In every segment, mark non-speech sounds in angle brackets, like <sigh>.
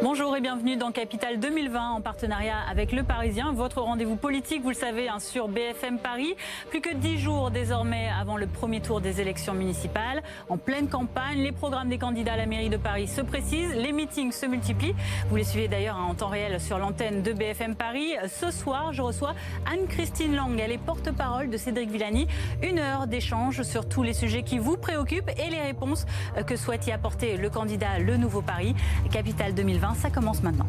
Bonjour et bienvenue dans Capital 2020 en partenariat avec Le Parisien. Votre rendez-vous politique, vous le savez, hein, sur BFM Paris. Plus que dix jours désormais avant le premier tour des élections municipales. En pleine campagne, les programmes des candidats à la mairie de Paris se précisent, les meetings se multiplient. Vous les suivez d'ailleurs hein, en temps réel sur l'antenne de BFM Paris. Ce soir, je reçois Anne-Christine Lang. Elle est porte-parole de Cédric Villani. Une heure d'échange sur tous les sujets qui vous préoccupent et les réponses que souhaite y apporter le candidat Le Nouveau Paris. Capital 2020 ça commence maintenant.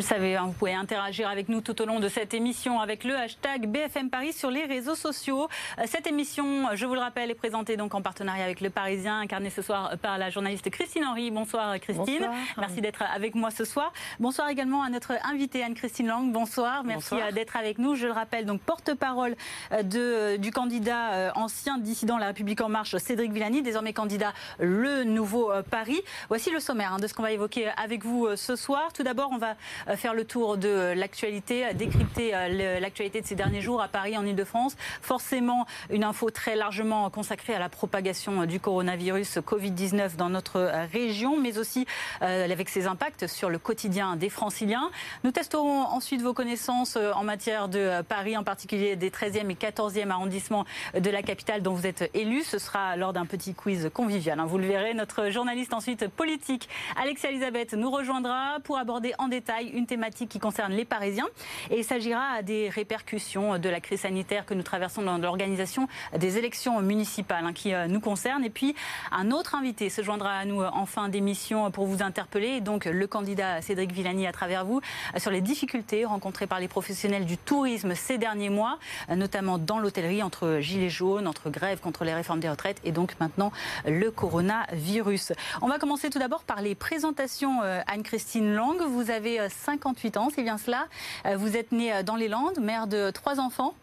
Le savez, hein, vous pouvez interagir avec nous tout au long de cette émission avec le hashtag BFM Paris sur les réseaux sociaux. Euh, cette émission, je vous le rappelle, est présentée donc en partenariat avec Le Parisien, incarnée ce soir par la journaliste Christine Henry. Bonsoir Christine. Merci d'être avec moi ce soir. Bonsoir également à notre invitée Anne-Christine Lang. Bonsoir. Merci euh, d'être avec nous. Je le rappelle, donc porte-parole euh, du candidat ancien dissident La République En Marche, Cédric Villani, désormais candidat Le Nouveau Paris. Voici le sommaire hein, de ce qu'on va évoquer avec vous ce soir. Tout d'abord, on va euh, faire le tour de l'actualité, décrypter euh, l'actualité de ces derniers jours à Paris, en Ile-de-France. Forcément, une info très largement consacrée à la propagation du coronavirus Covid-19 dans notre région, mais aussi euh, avec ses impacts sur le quotidien des franciliens. Nous testerons ensuite vos connaissances en matière de Paris, en particulier des 13e et 14e arrondissements de la capitale dont vous êtes élu. Ce sera lors d'un petit quiz convivial. Hein. Vous le verrez. Notre journaliste ensuite politique, Alexia Elisabeth, nous rejoindra pour aborder en détail thématique qui concerne les Parisiens. Et il s'agira des répercussions de la crise sanitaire que nous traversons dans l'organisation des élections municipales hein, qui euh, nous concernent. Et puis, un autre invité se joindra à nous en fin d'émission pour vous interpeller. donc, le candidat Cédric Villani à travers vous sur les difficultés rencontrées par les professionnels du tourisme ces derniers mois, notamment dans l'hôtellerie, entre gilets jaunes, entre grèves contre les réformes des retraites et donc maintenant le coronavirus. On va commencer tout d'abord par les présentations. Euh, Anne-Christine Lang, vous avez 58 ans, c'est bien cela. Euh, vous êtes née euh, dans les Landes, mère de trois enfants.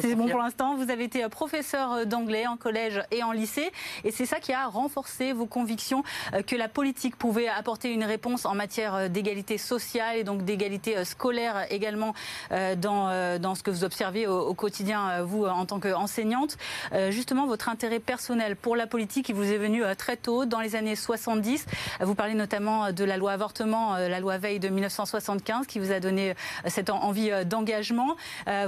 C'est bon pour l'instant. Vous avez été euh, professeur euh, d'anglais en collège et en lycée. Et c'est ça qui a renforcé vos convictions euh, que la politique pouvait apporter une réponse en matière d'égalité sociale et donc d'égalité scolaire également dans, dans ce que vous observez au, quotidien, vous, en tant qu'enseignante. Justement, votre intérêt personnel pour la politique, il vous est venu très tôt, dans les années 70. Vous parlez notamment de la loi avortement, la loi Veille de 1975, qui vous a donné cette envie d'engagement.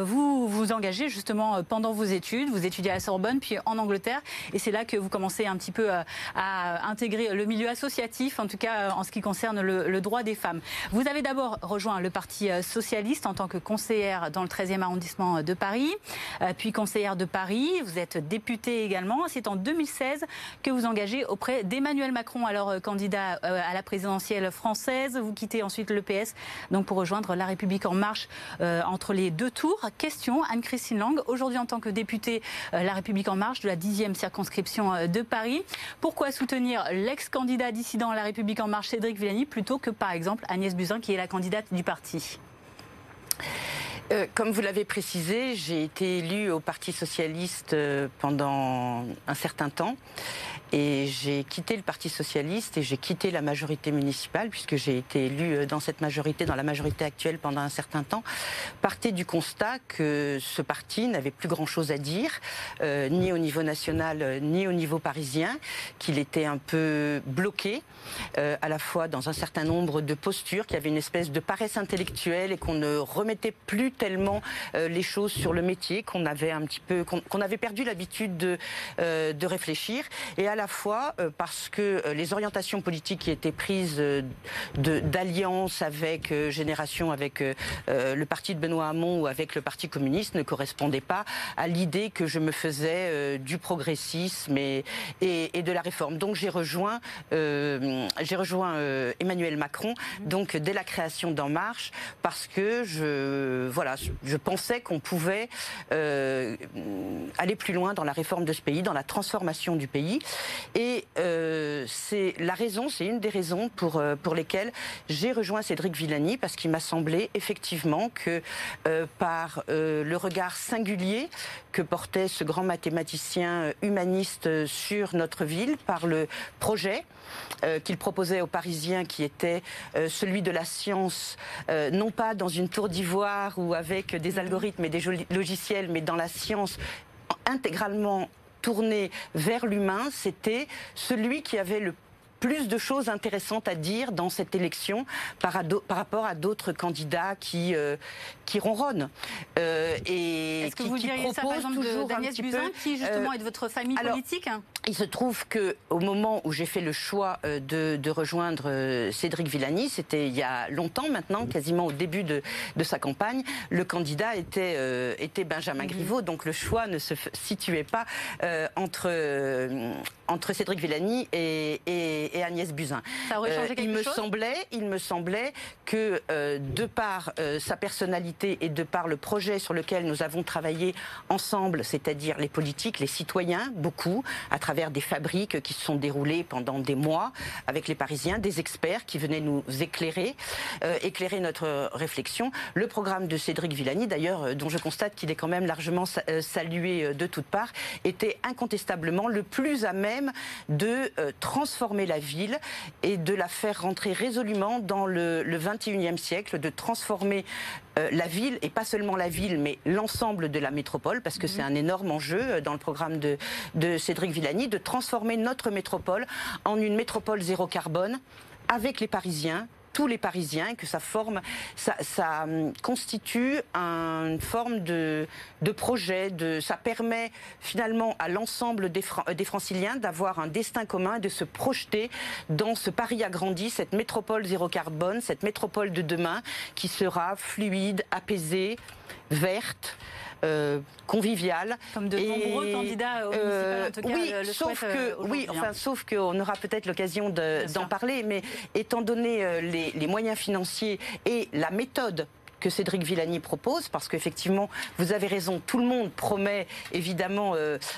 Vous vous engagez justement euh, pendant vos études. Vous étudiez à la Sorbonne, puis en Angleterre. Et c'est là que vous commencez un petit peu euh, à intégrer le milieu associatif, en tout cas euh, en ce qui concerne le, droit des femmes. Vous avez d'abord rejoint le Parti socialiste en tant que conseillère dans le 13e arrondissement de Paris, puis conseillère de Paris. Vous êtes députée également. C'est en 2016 que vous engagez auprès d'Emmanuel Macron, alors candidat à la présidentielle française. Vous quittez ensuite le PS donc pour rejoindre La République en marche entre les deux tours. Question, Anne-Christine aujourd'hui en tant que députée euh, La République en marche de la 10e circonscription euh, de Paris. Pourquoi soutenir l'ex-candidat dissident La République en marche, Cédric Villani, plutôt que par exemple Agnès Buzyn, qui est la candidate du parti? Euh, comme vous l'avez précisé, j'ai été élue au Parti socialiste pendant un certain temps. Et j'ai quitté le Parti socialiste et j'ai quitté la majorité municipale, puisque j'ai été élu euh, dans cette majorité, dans la majorité actuelle pendant un certain temps, partait du constat que ce parti n'avait plus grand-chose à dire, euh, ni au niveau national, euh, ni au niveau parisien, qu'il était un peu bloqué, à la fois dans un certain nombre de postures, qu'il y avait une espèce de paresse intellectuelle et qu'on ne remettait plus tellement les choses sur le métier, qu'on avait un petit peu, qu'on avait perdu l'habitude de, de réfléchir. Et à la fois euh, parce que euh, les orientations politiques qui étaient prises euh, d'alliance avec Génération, avec le parti de Benoît Hamon ou avec le Parti communiste ne correspondaient pas à l'idée que je me faisais du progressisme et, et, de la réforme. Donc j'ai rejoint, j'ai rejoint Emmanuel Macron, donc dès la création d'En Marche, parce que je, voilà, je pensais qu'on pouvait euh, aller plus loin dans la réforme de ce pays, dans la transformation du pays. Et euh, c'est la raison, c'est une des raisons pour, euh, pour lesquelles j'ai rejoint Cédric Villani, parce qu'il m'a semblé effectivement que par le regard singulier que portait ce grand mathématicien humaniste sur notre ville, par le projet qu'il proposait aux Parisiens qui était celui de la science, non pas dans une tour d'ivoire ou avec des algorithmes et des logiciels, mais dans la science intégralement tourné vers l'humain, c'était celui qui avait le plus de choses intéressantes à dire dans cette élection par, rapport à d'autres candidats qui, euh, qui ronronnent. Euh, et Est-ce que vous diriez ça, par exemple, d'Agnès Buzyn, qui justement euh, est de votre famille politique? Il se trouve que au moment où j'ai fait le choix de, de rejoindre Cédric Villani, c'était il y a longtemps maintenant, quasiment au début de, de sa campagne, le candidat était, était Benjamin mhm. Griveaux, donc le choix ne se situait pas entre, entre Cédric Villani et, et, Agnès Buzyn. Ça aurait changé euh, il me semblait, il me semblait que euh, de par euh, sa personnalité et de par le projet sur lequel nous avons travaillé ensemble, c'est-à-dire les politiques, les citoyens, beaucoup, à travers des fabriques qui se sont déroulées pendant des mois avec les Parisiens, des experts qui venaient nous éclairer, éclairer notre réflexion. Le programme de Cédric Villani, d'ailleurs, dont je constate qu'il est quand même largement salué de toutes parts, était incontestablement le plus à même de euh, transformer la ville et de la faire rentrer résolument dans le, 21e siècle, de transformer euh, la ville, et pas seulement la ville, mais l'ensemble de la métropole, parce que c'est mhm. un énorme enjeu euh, dans le programme de, de Cédric Villani, de transformer notre métropole en une métropole zéro carbone avec les Parisiens, tous les Parisiens, que ça forme, ça, hum, constitue une forme de, projet. De, ça permet finalement à l'ensemble des, des Franciliens d'avoir un destin commun, de se projeter dans ce Paris agrandi, cette métropole zéro carbone, cette métropole de demain qui sera fluide, apaisée, verte. Euh, convivial. Comme de nombreux candidats au euh, en tout cas, oui, le sauf que, euh, oui, enfin, sauf qu'on aura peut-être l'occasion d'en parler, mais étant donné les, moyens financiers et la méthode que Cédric Villani propose, parce qu'effectivement, vous avez raison, tout le monde promet évidemment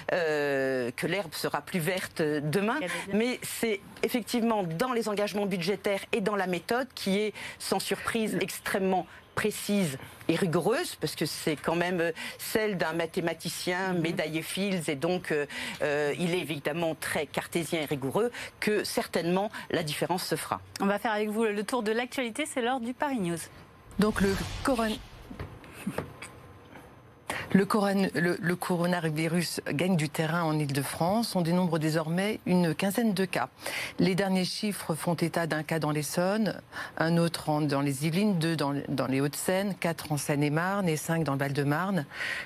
que l'herbe sera plus verte demain, mais c'est effectivement dans les engagements budgétaires et dans la méthode qui est, sans surprise, extrêmement précise et rigoureuse, parce que c'est quand même euh, celle d'un mathématicien mhm. médaillé Fields, et donc euh, euh, il est évidemment très cartésien et rigoureux, que certainement la différence se fera. On va faire avec vous le tour de l'actualité, c'est l'heure du Paris News. Donc le coronavirus le, coronavirus gagne du terrain en Ile-de-France. On dénombre désormais une quinzaine de cas. Les derniers chiffres font état d'un cas dans l'Essonne, un autre dans les Yvelines, deux dans, les Hauts-de-Seine, quatre en Seine-et-Marne et cinq dans le Val-de-Marne.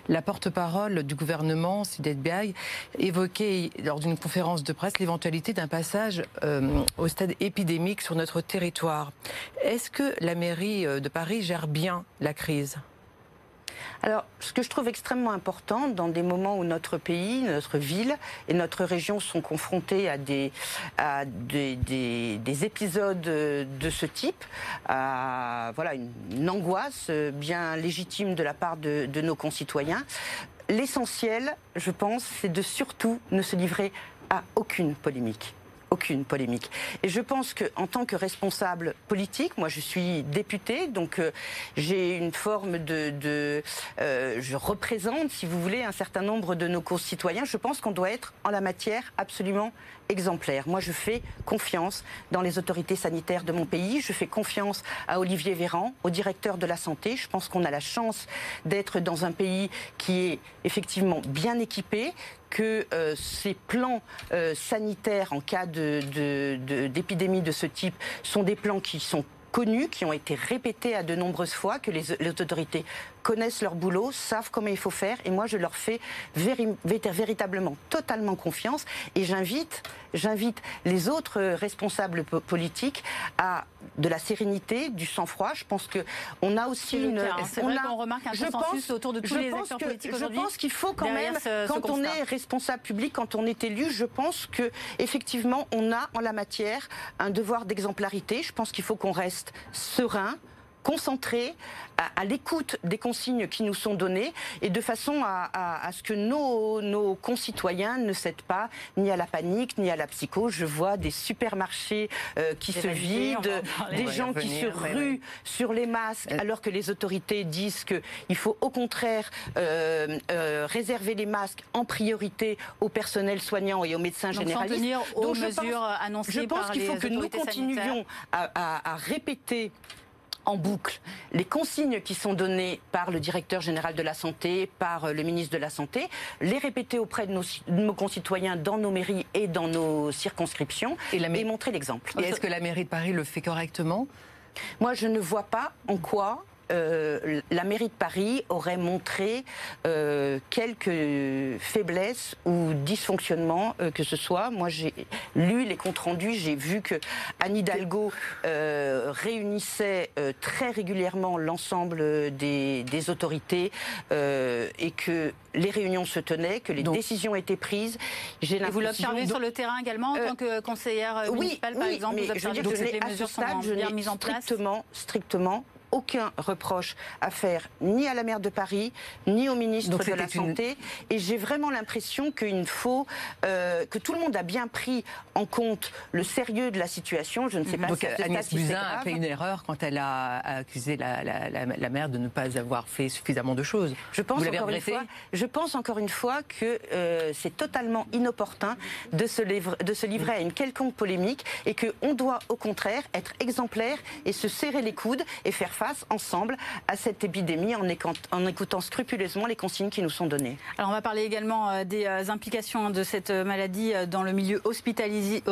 La porte-parole du gouvernement, Sidette Biaï, évoquait lors d'une conférence de presse l'éventualité d'un passage euh, au stade épidémique sur notre territoire. Est-ce que la mairie euh, de Paris gère bien la crise? Alors, ce que je trouve extrêmement important dans des moments où notre pays, notre ville et notre région sont confrontés à des, épisodes de ce type, à voilà, une, angoisse bien légitime de la part de, de nos concitoyens, l'essentiel, je pense, c'est de surtout ne se livrer à aucune polémique aucune polémique. Et je pense qu'en tant que responsable politique, moi je suis députée, donc euh, j'ai une forme de... Euh, je représente, si vous voulez, un certain nombre de nos concitoyens. Je pense qu'on doit être en la matière absolument exemplaire. Moi je fais confiance dans les autorités sanitaires de mon pays, je fais confiance à Olivier Véran, au directeur de la santé. Je pense qu'on a la chance d'être dans un pays qui est effectivement bien équipé, que euh, ces plans euh, sanitaires en cas d'épidémie de, de ce type sont des plans qui sont connus, qui ont été répétés à de nombreuses fois, que les, autorités connaissent leur boulot, savent comment il faut faire, et moi je leur fais véritablement, totalement confiance, et j'invite, j'invite les autres responsables politiques à de la sérénité, du sang-froid. Je pense que on a aussi une, hein. on, vrai a, remarque un consensus autour de tous les acteurs politiques Je pense qu'il faut quand même, quand on est responsable public, quand on est élu, je pense que effectivement on a en la matière un devoir d'exemplarité. Je pense qu'il faut qu'on reste serein, concentré à, l'écoute des consignes qui nous sont données et de façon à, ce que nos, nos, concitoyens ne cèdent pas ni à la panique ni à la psycho. Je vois des supermarchés euh, qui se vident, des gens qui se ruent sur les masques, euh. alors que les autorités disent qu'il faut au contraire euh, réserver les masques en priorité au personnel soignant et aux médecins Donc généralistes. Sans tenir aux Donc, mesures annoncées je pense qu'il faut que nous continuions à, à répéter en boucle les consignes qui sont données par le directeur général de la santé, par euh, le ministre de la Santé, les répéter auprès de nos, concitoyens dans nos mairies et dans nos circonscriptions et, montrer l'exemple. Et est-ce que la mairie de Paris le fait correctement? Moi, je ne vois pas en quoi euh, la mairie de Paris aurait montré euh, quelques faiblesses ou dysfonctionnements euh, que ce soit. Moi, j'ai lu les comptes rendus, j'ai vu que Anne Hidalgo réunissait très régulièrement l'ensemble des, autorités et que les réunions se tenaient, que les décisions étaient prises. Et vous l'observez sur le terrain également en tant que conseillère municipale, par exemple Vous observez que les mesures sont bien mises en place strictement, strictement aucun reproche à faire ni à la maire de Paris, ni au ministre de la Santé. Et j'ai vraiment l'impression qu'il faut euh, que tout le monde a bien pris en compte le sérieux de la situation. Je ne sais pas Donc, si Agnès Buzyn a fait une erreur quand elle a accusé la, la, maire de ne pas avoir fait suffisamment de choses. Je pense, encore une, fois, je pense encore une fois que euh, c'est totalement inopportun de se, livre, de se livrer à une quelconque polémique et qu'on doit au contraire être exemplaire et se serrer les coudes et faire face ensemble à cette épidémie en, écoutant scrupuleusement les consignes qui nous sont données. Alors on va parler également euh, des euh, implications de cette euh, maladie dans le milieu hospitalier.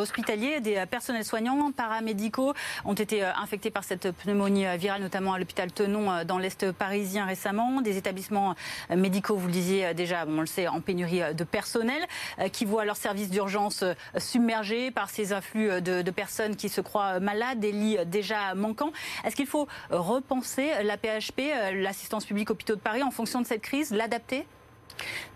Des personnels soignants, paramédicaux ont été infectés par cette pneumonie virale, notamment à l'hôpital Tenon dans l'Est parisien récemment. Des établissements médicaux, vous le disiez déjà, on le sait, en pénurie de personnel, qui voient leurs services d'urgence submergés par ces afflux de, personnes qui se croient malades, des lits déjà manquants. Est-ce qu'il faut repenser la PHP, euh, l'assistance publique hôpitaux de Paris, en fonction de cette crise, l'adapter?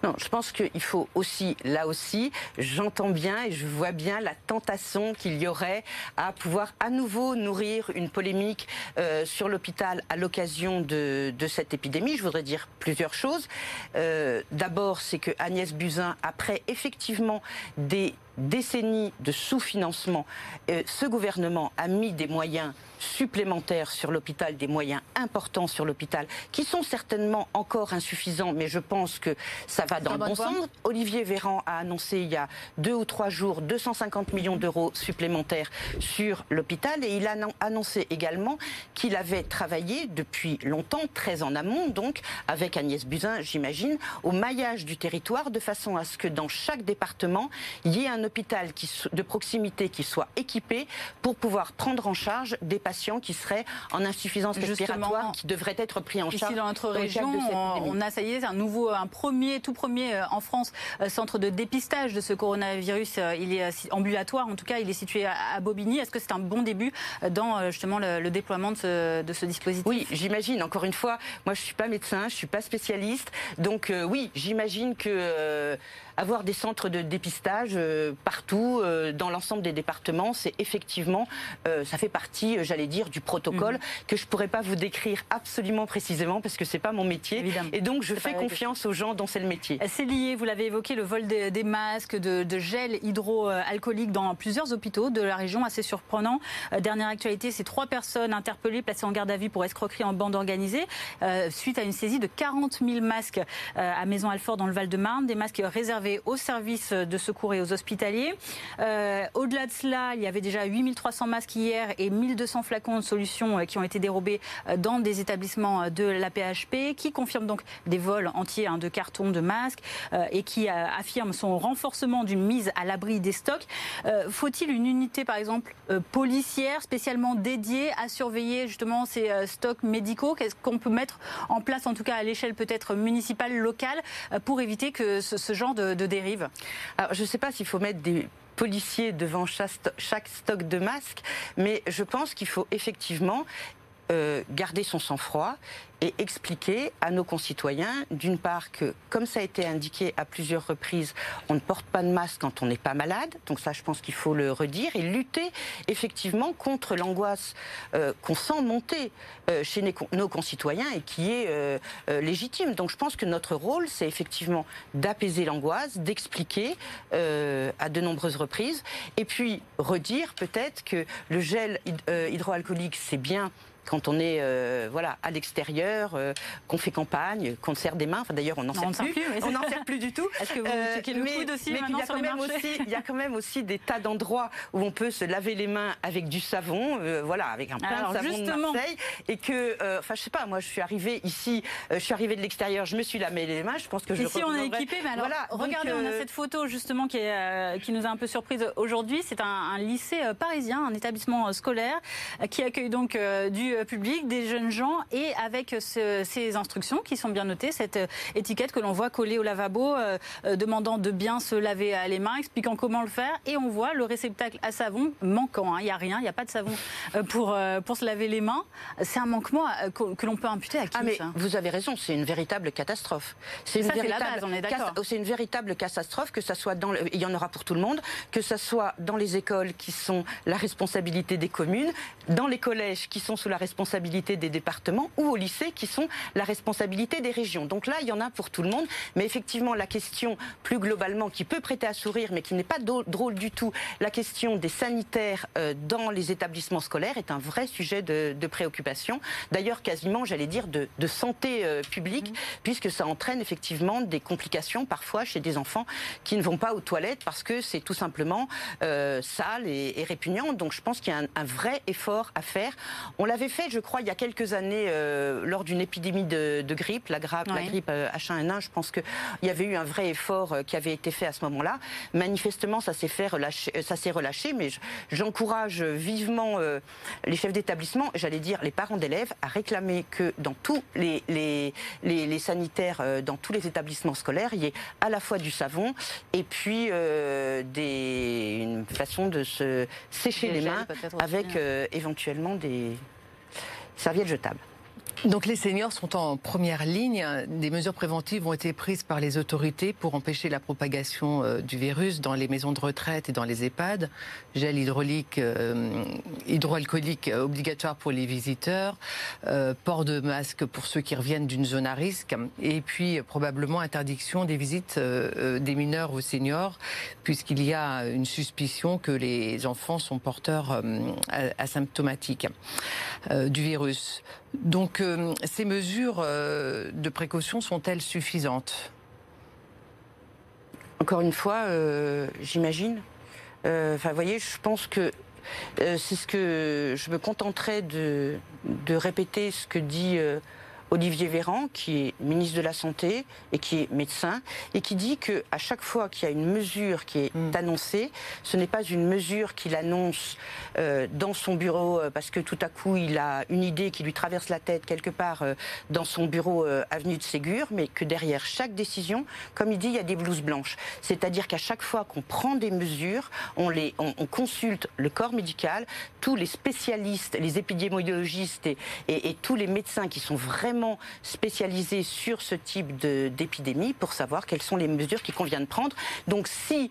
Non, je pense qu'il faut aussi, là aussi, j'entends bien et je vois bien la tentation qu'il y aurait à pouvoir à nouveau nourrir une polémique euh, sur l'hôpital à l'occasion de, cette épidémie. Je voudrais dire plusieurs choses. Euh, d'abord, c'est que Agnès Buzyn, après effectivement des décennies de sous-financement, ce gouvernement a mis des moyens supplémentaires sur l'hôpital, des moyens importants sur l'hôpital, qui sont certainement encore insuffisants, mais je pense que ça va dans le bon sens. Olivier Véran a annoncé il y a deux ou trois jours 250 millions d'euros supplémentaires sur l'hôpital et il a annoncé également qu'il avait travaillé depuis longtemps, très en amont donc, avec Agnès Buzyn, j'imagine, au maillage du territoire de façon à ce que dans chaque département, il y ait un hôpital qui, de proximité qui soit équipé pour pouvoir prendre en charge des patients qui seraient en insuffisance respiratoire qui devraient être pris en charge. Ici dans notre région, on, a ça y est, un nouveau, un premier, tout premier euh, en France, euh, centre de dépistage de ce coronavirus. Euh, il est ambulatoire, en tout cas, il est situé à Bobigny. Est-ce que c'est un bon début dans justement le, déploiement de ce, de ce, dispositif? Oui, j'imagine. Encore une fois, moi je suis pas médecin, je suis pas spécialiste, donc oui, j'imagine que avoir des centres de dépistage euh, partout, euh, dans l'ensemble des départements, c'est effectivement, euh, ça fait partie, j'allais dire, du protocole mhm. que je pourrais pas vous décrire absolument précisément parce que c'est pas mon métier. Et donc, je fais confiance aux gens dont c'est le métier. C'est lié, vous l'avez évoqué, le vol des, masques, de, gel hydroalcoolique dans plusieurs hôpitaux de la région, assez surprenant. dernière actualité, c'est trois personnes interpellées, placées en garde à vue pour escroquerie en bande organisée, suite à une saisie de 40 000 masques à Maison-Alfort dans le Val-de-Marne, des masques réservés aux services de secours et aux hospitaliers. Euh, au-delà de cela, il y avait déjà 8300 masques hier et 1200 flacons de solutions euh, qui ont été dérobés euh, dans des établissements de la PHP, qui confirment donc des vols entiers hein, de cartons de masques et qui affirment son renforcement d'une mise à l'abri des stocks. Faut-il une unité, par exemple, policière spécialement dédiée à surveiller justement ces stocks médicaux? Qu'est-ce qu'on peut mettre en place, en tout cas à l'échelle peut-être municipale, locale, pour éviter que ce, genre de, de dérive. Je ne sais pas s'il faut mettre des policiers devant chaque stock de masques, mais je pense qu'il faut effectivement garder son sang-froid et expliquer à nos concitoyens, d'une part, que, comme ça a été indiqué à plusieurs reprises, on ne porte pas de masque quand on n'est pas malade. Donc ça, je pense qu'il faut le redire. Et lutter effectivement contre l'angoisse euh, qu'on sent monter euh, chez nos concitoyens et qui est euh, légitime. Donc je pense que notre rôle, c'est effectivement d'apaiser l'angoisse, d'expliquer à de nombreuses reprises. Et puis redire peut-être que le gel hydroalcoolique, c'est bien quand on est euh, voilà à l'extérieur, euh, qu'on fait campagne, qu'on sert des mains. Enfin d'ailleurs on n'en sert, plus, on n'en sert plus du tout. Est-ce que vous euh, le mais, aussi mais il y a quand même aussi, il y a quand même aussi des tas d'endroits où on peut se laver les mains avec du savon, voilà, avec un plein de savon de Marseille, et que, enfin je sais pas, moi je suis arrivée ici, je suis arrivée de l'extérieur, je me suis lavé les mains, je pense que je. Ici on est équipé, mais alors voilà, regardez, on a cette photo justement qui, est, qui nous a un peu surprise aujourd'hui. C'est un, un, lycée parisien, un établissement scolaire qui accueille donc du euh, public, des jeunes gens, et avec ces instructions qui sont bien notées, cette euh, étiquette que l'on voit collée au lavabo, euh, demandant de bien se laver les mains, expliquant comment le faire, et on voit le réceptacle à savon manquant. Hein. Il n'y a rien, il n'y a pas de savon pour, pour se laver les mains. C'est un manquement que, l'on peut imputer à qui ah mais Vous avez raison, c'est une véritable catastrophe. C'est une, c'est une véritable catastrophe, que ça soit dans il y en aura pour tout le monde, que ça soit dans les écoles qui sont la responsabilité des communes, dans les collèges qui sont sous la responsabilité des départements ou au lycée qui sont la responsabilité des régions. Donc là, il y en a pour tout le monde. Mais effectivement, la question plus globalement qui peut prêter à sourire, mais qui n'est pas drôle du tout, la question des sanitaires euh, dans les établissements scolaires est un vrai sujet de, préoccupation. D'ailleurs, quasiment, j'allais dire, de, santé euh, publique, mmh. puisque ça entraîne effectivement des complications parfois chez des enfants qui ne vont pas aux toilettes parce que c'est tout simplement euh, sale et, répugnant. Donc je pense qu'il y a un, un vrai effort à faire. On l'avait fait, je crois, il y a quelques années, euh, lors d'une épidémie de, grippe, la, la grippe H1N1, euh, je pense qu'il y avait eu un vrai effort euh, qui avait été fait à ce moment-là. Manifestement, ça s'est fait relâcher, ça s'est relâché, mais j'encourage vivement les chefs d'établissement, j'allais dire les parents d'élèves, à réclamer que dans tous les, les, les, sanitaires, dans tous les établissements scolaires, il y ait à la fois du savon et puis des, une façon de se sécher les mains avec hein. éventuellement des serviettes jetables. Donc les seniors sont en première ligne. Des mesures préventives ont été prises par les autorités pour empêcher la propagation euh, du virus dans les maisons de retraite et dans les EHPAD. Gel euh, hydroalcoolique obligatoire pour les visiteurs, euh, port de masque pour ceux qui reviennent d'une zone à risque, et puis probablement interdiction des visites des mineurs aux seniors, puisqu'il y a une suspicion que les enfants sont porteurs asymptomatiques du virus. Donc euh, ces mesures euh, de précaution sont-elles suffisantes? Encore une fois, euh, j'imagine. Enfin, vous voyez, je pense que c'est ce que je me contenterai de, de répéter ce que dit Olivier Véran, qui est ministre de la Santé et qui est médecin, et qui dit qu'à chaque fois qu'il y a une mesure qui est mm. annoncée, ce n'est pas une mesure qu'il annonce euh, dans son bureau euh, parce que tout à coup il a une idée qui lui traverse la tête quelque part euh, dans son bureau avenue de Ségur, mais que derrière chaque décision, comme il dit, il y a des blouses blanches. C'est-à-dire qu'à chaque fois qu'on prend des mesures, on, les, on, consulte le corps médical, tous les spécialistes, les épidémiologistes et, et tous les médecins qui sont vraiment spécialisé sur ce type d'épidémie pour savoir quelles sont les mesures qu'il convient de prendre. Donc si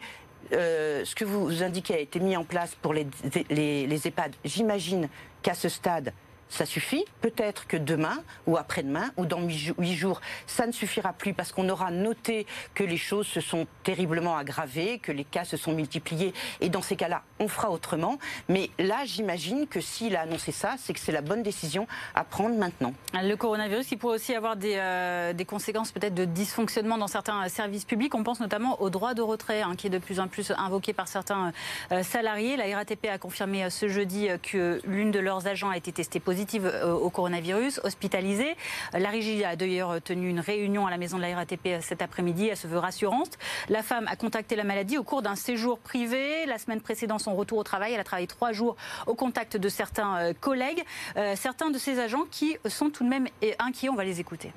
euh, ce que vous indiquez a été mis en place pour les, les, les EHPAD, j'imagine qu'à ce stade, ça suffit. Peut-être que demain ou après-demain ou dans huit jours, ça ne suffira plus parce qu'on aura noté que les choses se sont terriblement aggravées, que les cas se sont multipliés. Et dans ces cas-là, on fera autrement. Mais là, j'imagine que s'il a annoncé ça, c'est que c'est la bonne décision à prendre maintenant. Le coronavirus, il pourrait aussi avoir des, euh, conséquences peut-être de dysfonctionnement dans certains services publics. On pense notamment au droit de retrait, hein, qui est de plus en plus invoqué par certains euh, salariés. La RATP a confirmé euh, ce jeudi que l'une de leurs agents a été testée positive euh, au coronavirus, hospitalisée. La Régie a d'ailleurs tenu une réunion à la maison de la RATP cet après-midi. Elle se veut rassurante. La femme a contacté la maladie au cours d'un séjour privé. La semaine précédant son retour au travail, elle a travaillé trois jours au contact de certains euh, collègues. Euh, certains de ces agents qui sont tout de même inquiets. On va les écouter.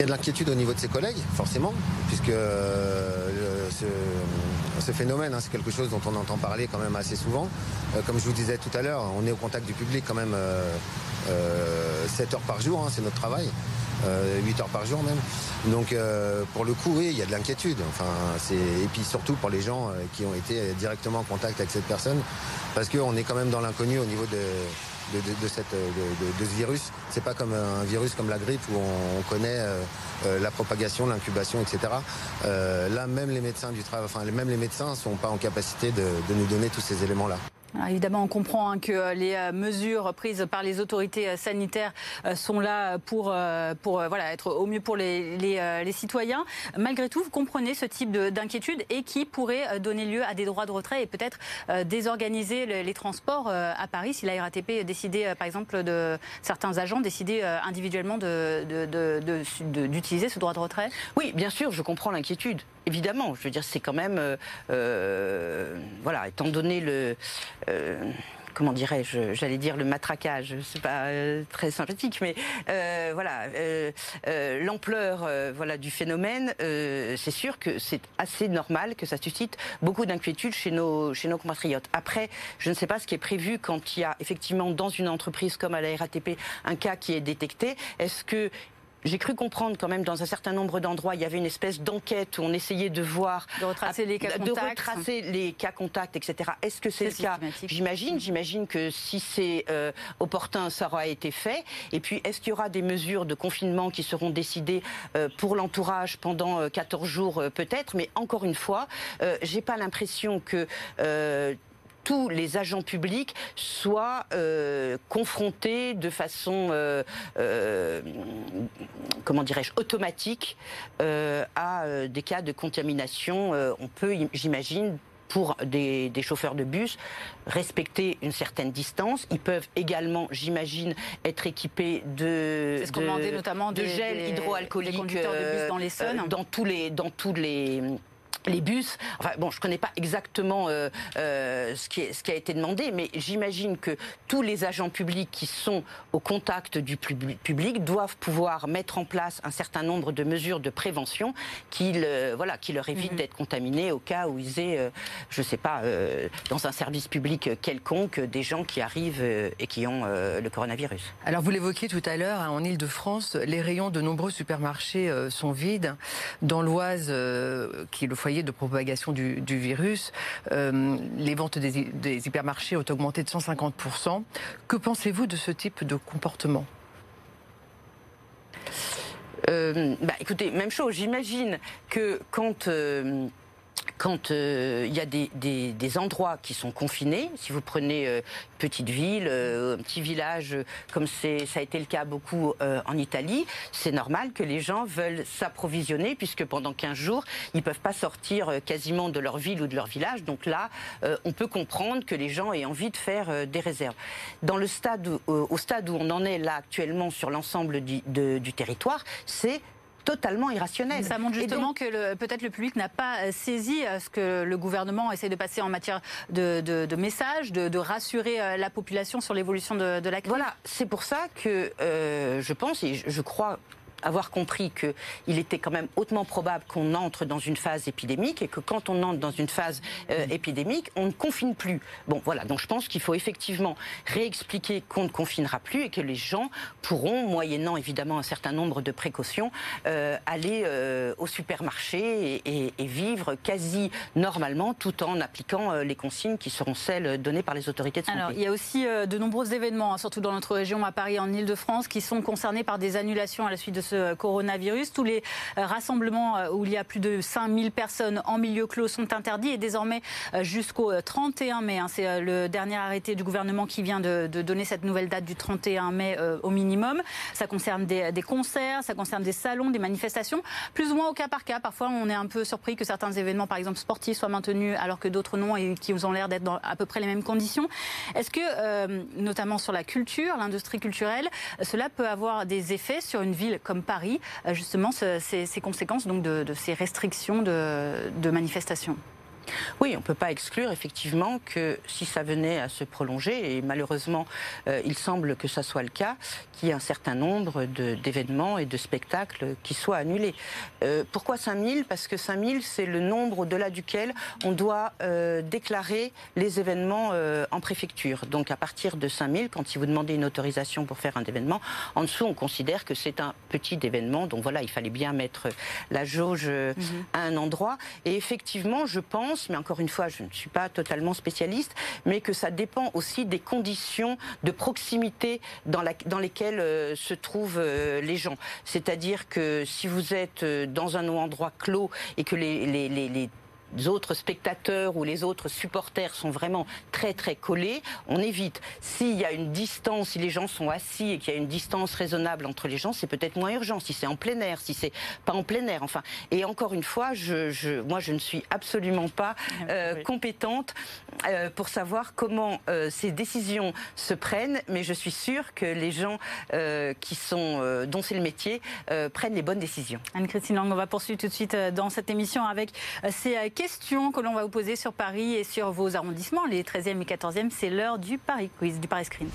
Il y a de l'inquiétude au niveau de ses collègues, forcément, puisque ce, phénomène. Hein. C'est quelque chose dont on entend parler quand même assez souvent. comme je vous disais tout à l'heure, on est au contact du public quand même 7 heures par jour, hein, c'est notre travail. 8 heures par jour même. Donc pour le coup, oui, il y a de l'inquiétude. Enfin, et puis surtout pour les gens qui ont été directement en contact avec cette personne, parce qu'on est quand même dans l'inconnu au niveau de, de, cette, de, ce virus. C'est pas comme un virus comme la grippe où on, connaît euh, euh, la propagation, l'incubation, etc. Euh, là, même les médecins du travail, enfin, même les médecins sont pas en capacité de nous donner tous ces éléments-là. Évidemment, on comprend hein, que euh, les euh, mesures prises par les autorités euh, sanitaires sont là pour, pour voilà, être au mieux pour les, citoyens. Malgré tout, vous comprenez ce type d'inquiétude et qui pourrait donner lieu à des droits de retrait et peut-être désorganiser les, transports à Paris si la RATP décidait, par exemple, de certains agents décidaient individuellement d'utiliser de, ce droit de retrait? Oui, bien sûr, je comprends l'inquiétude évidemment. Je veux dire, c'est quand même, voilà, étant donné le, comment dirais-je, j'allais dire le matraquage, c'est pas euh, très sympathique, mais euh, voilà, l'ampleur voilà du phénomène, c'est sûr que c'est assez normal que ça suscite beaucoup d'inquiétudes chez nos chez nos compatriotes. Après, je ne sais pas ce qui est prévu quand il y a effectivement dans une entreprise comme à la RATP un cas qui est détecté. Est-ce que j'ai cru comprendre quand même dans un certain nombre d'endroits, il y avait une espèce d'enquête où on essayait de voir, de retracer les cas contacts, de retracer les cas contacts, etc. Est-ce que c'est le cas? J'imagine, j'imagine que si c'est euh, opportun, ça aura été fait. Et puis, est-ce qu'il y aura des mesures de confinement qui seront décidées euh, pour l'entourage pendant 14 euh, jours, peut-être? Mais encore une fois, j'ai pas l'impression que tous les agents publics soient euh, confrontés de façon, euh, euh, comment dirais-je, automatique à des cas de contamination. on peut, j'imagine, pour des, chauffeurs de bus, respecter une certaine distance. Ils peuvent également, j'imagine, être équipés de, de, notamment de gel hydroalcoolique dans les dans tous les dans tous les les bus. Enfin bon, je connais pas exactement euh, euh, ce, qui est, ce qui a été demandé, mais j'imagine que tous les agents publics qui sont au contact du public doivent pouvoir mettre en place un certain nombre de mesures de prévention qui, voilà, qui leur évitent mhm. d'être contaminés au cas où ils aient, euh, je sais pas, dans un service public quelconque, des gens qui arrivent et qui ont le coronavirus. Alors vous l'évoquiez tout à l'heure, hein, en Ile-de-France, les rayons de nombreux supermarchés sont vides. Dans l'Oise, qui est le foyer de propagation du, virus, euh, les ventes des, hypermarchés ont augmenté de 150%. Que pensez-vous de ce type de comportement? Euh, bah, écoutez, même chose. J'imagine que quand euh, quand euh, il y a des, endroits qui sont confinés, si vous prenez une euh, petite ville, euh, un petit village, comme ça a été le cas beaucoup en Italie, c'est normal que les gens veulent s'approvisionner puisque pendant 15 jours, ils ne peuvent pas sortir quasiment de leur ville ou de leur village. Donc là, on peut comprendre que les gens aient envie de faire des réserves. Dans le stade, au stade où on en est là actuellement sur l'ensemble du, du territoire, c'est totalement irrationnel. Ça montre justement que peut-être le public n'a pas euh, saisi euh, ce que le gouvernement essaie de passer en matière de, messages, de, rassurer euh, la population sur l'évolution de, la crise. Voilà, c'est pour ça que je pense et je crois avoir compris qu'il était quand même hautement probable qu'on entre dans une phase épidémique et que quand on entre dans une phase euh, épidémique, on ne confine plus. Bon, voilà. Donc je pense qu'il faut effectivement réexpliquer qu'on ne confinera plus et que les gens pourront, moyennant évidemment un certain nombre de précautions, euh, aller euh, au supermarché et, vivre quasi normalement tout en appliquant les consignes qui seront celles données par les autorités de santé. Alors, il y a aussi de nombreux événements, hein, surtout dans notre région, à Paris, en Ile-de-France, qui sont concernés par des annulations à la suite de coronavirus. Tous les euh, rassemblements euh, où il y a plus de 5000 personnes en milieu clos sont interdits et désormais euh, jusqu'au 31 mai. Hein, c'est le dernier arrêté du gouvernement qui vient de, donner cette nouvelle date du 31 mai au minimum. Ça concerne des, concerts, ça concerne des salons, des manifestations, plus ou moins au cas par cas. Parfois, on est un peu surpris que certains événements, par exemple sportifs, soient maintenus alors que d'autres non et qui ont l'air d'être dans à peu près les mêmes conditions. Est-ce que, notamment sur la culture, l'industrie culturelle, cela peut avoir des effets sur une ville comme Paris, euh, justement, ces, conséquences donc, de, ces restrictions de, manifestation Oui, on ne peut pas exclure effectivement que si ça venait à se prolonger, et malheureusement euh, il semble que ça soit le cas, qu'il y ait un certain nombre d'événements et de spectacles qui soient annulés. Euh, pourquoi 5000 Parce que 5000 c'est le nombre au-delà duquel on doit euh, déclarer les événements en préfecture. Donc à partir de 5000, quand si vous demandez une autorisation pour faire un événement, en dessous on considère que c'est un petit événement. Donc voilà, il fallait bien mettre la jauge mhm. à un endroit. Et effectivement, je pense mais encore une fois, je ne suis pas totalement spécialiste, mais que ça dépend aussi des conditions de proximité dans, lesquelles euh, se trouvent euh, les gens. C'est-à-dire que si vous êtes euh, dans un endroit clos et que les autres spectateurs ou les autres supporters sont vraiment très très collés, on évite. S'il y a une distance, si les gens sont assis et qu'il y a une distance raisonnable entre les gens, c'est peut-être moins urgent. Si c'est en plein air, si c'est pas en plein air, enfin. Et encore une fois, je, moi je ne suis absolument pas ah euh, compétente euh, pour savoir comment euh, ces décisions se prennent, mais je suis sûre que les gens qui sont dont c'est le métier prennent les bonnes décisions. Anne-Christine Lang, on va poursuivre tout de suite dans cette émission avec ces questions que l'on va vous poser sur Paris et sur vos arrondissements, les 13e et 14e. C'est l'heure du Paris Quiz, du Paris Screen.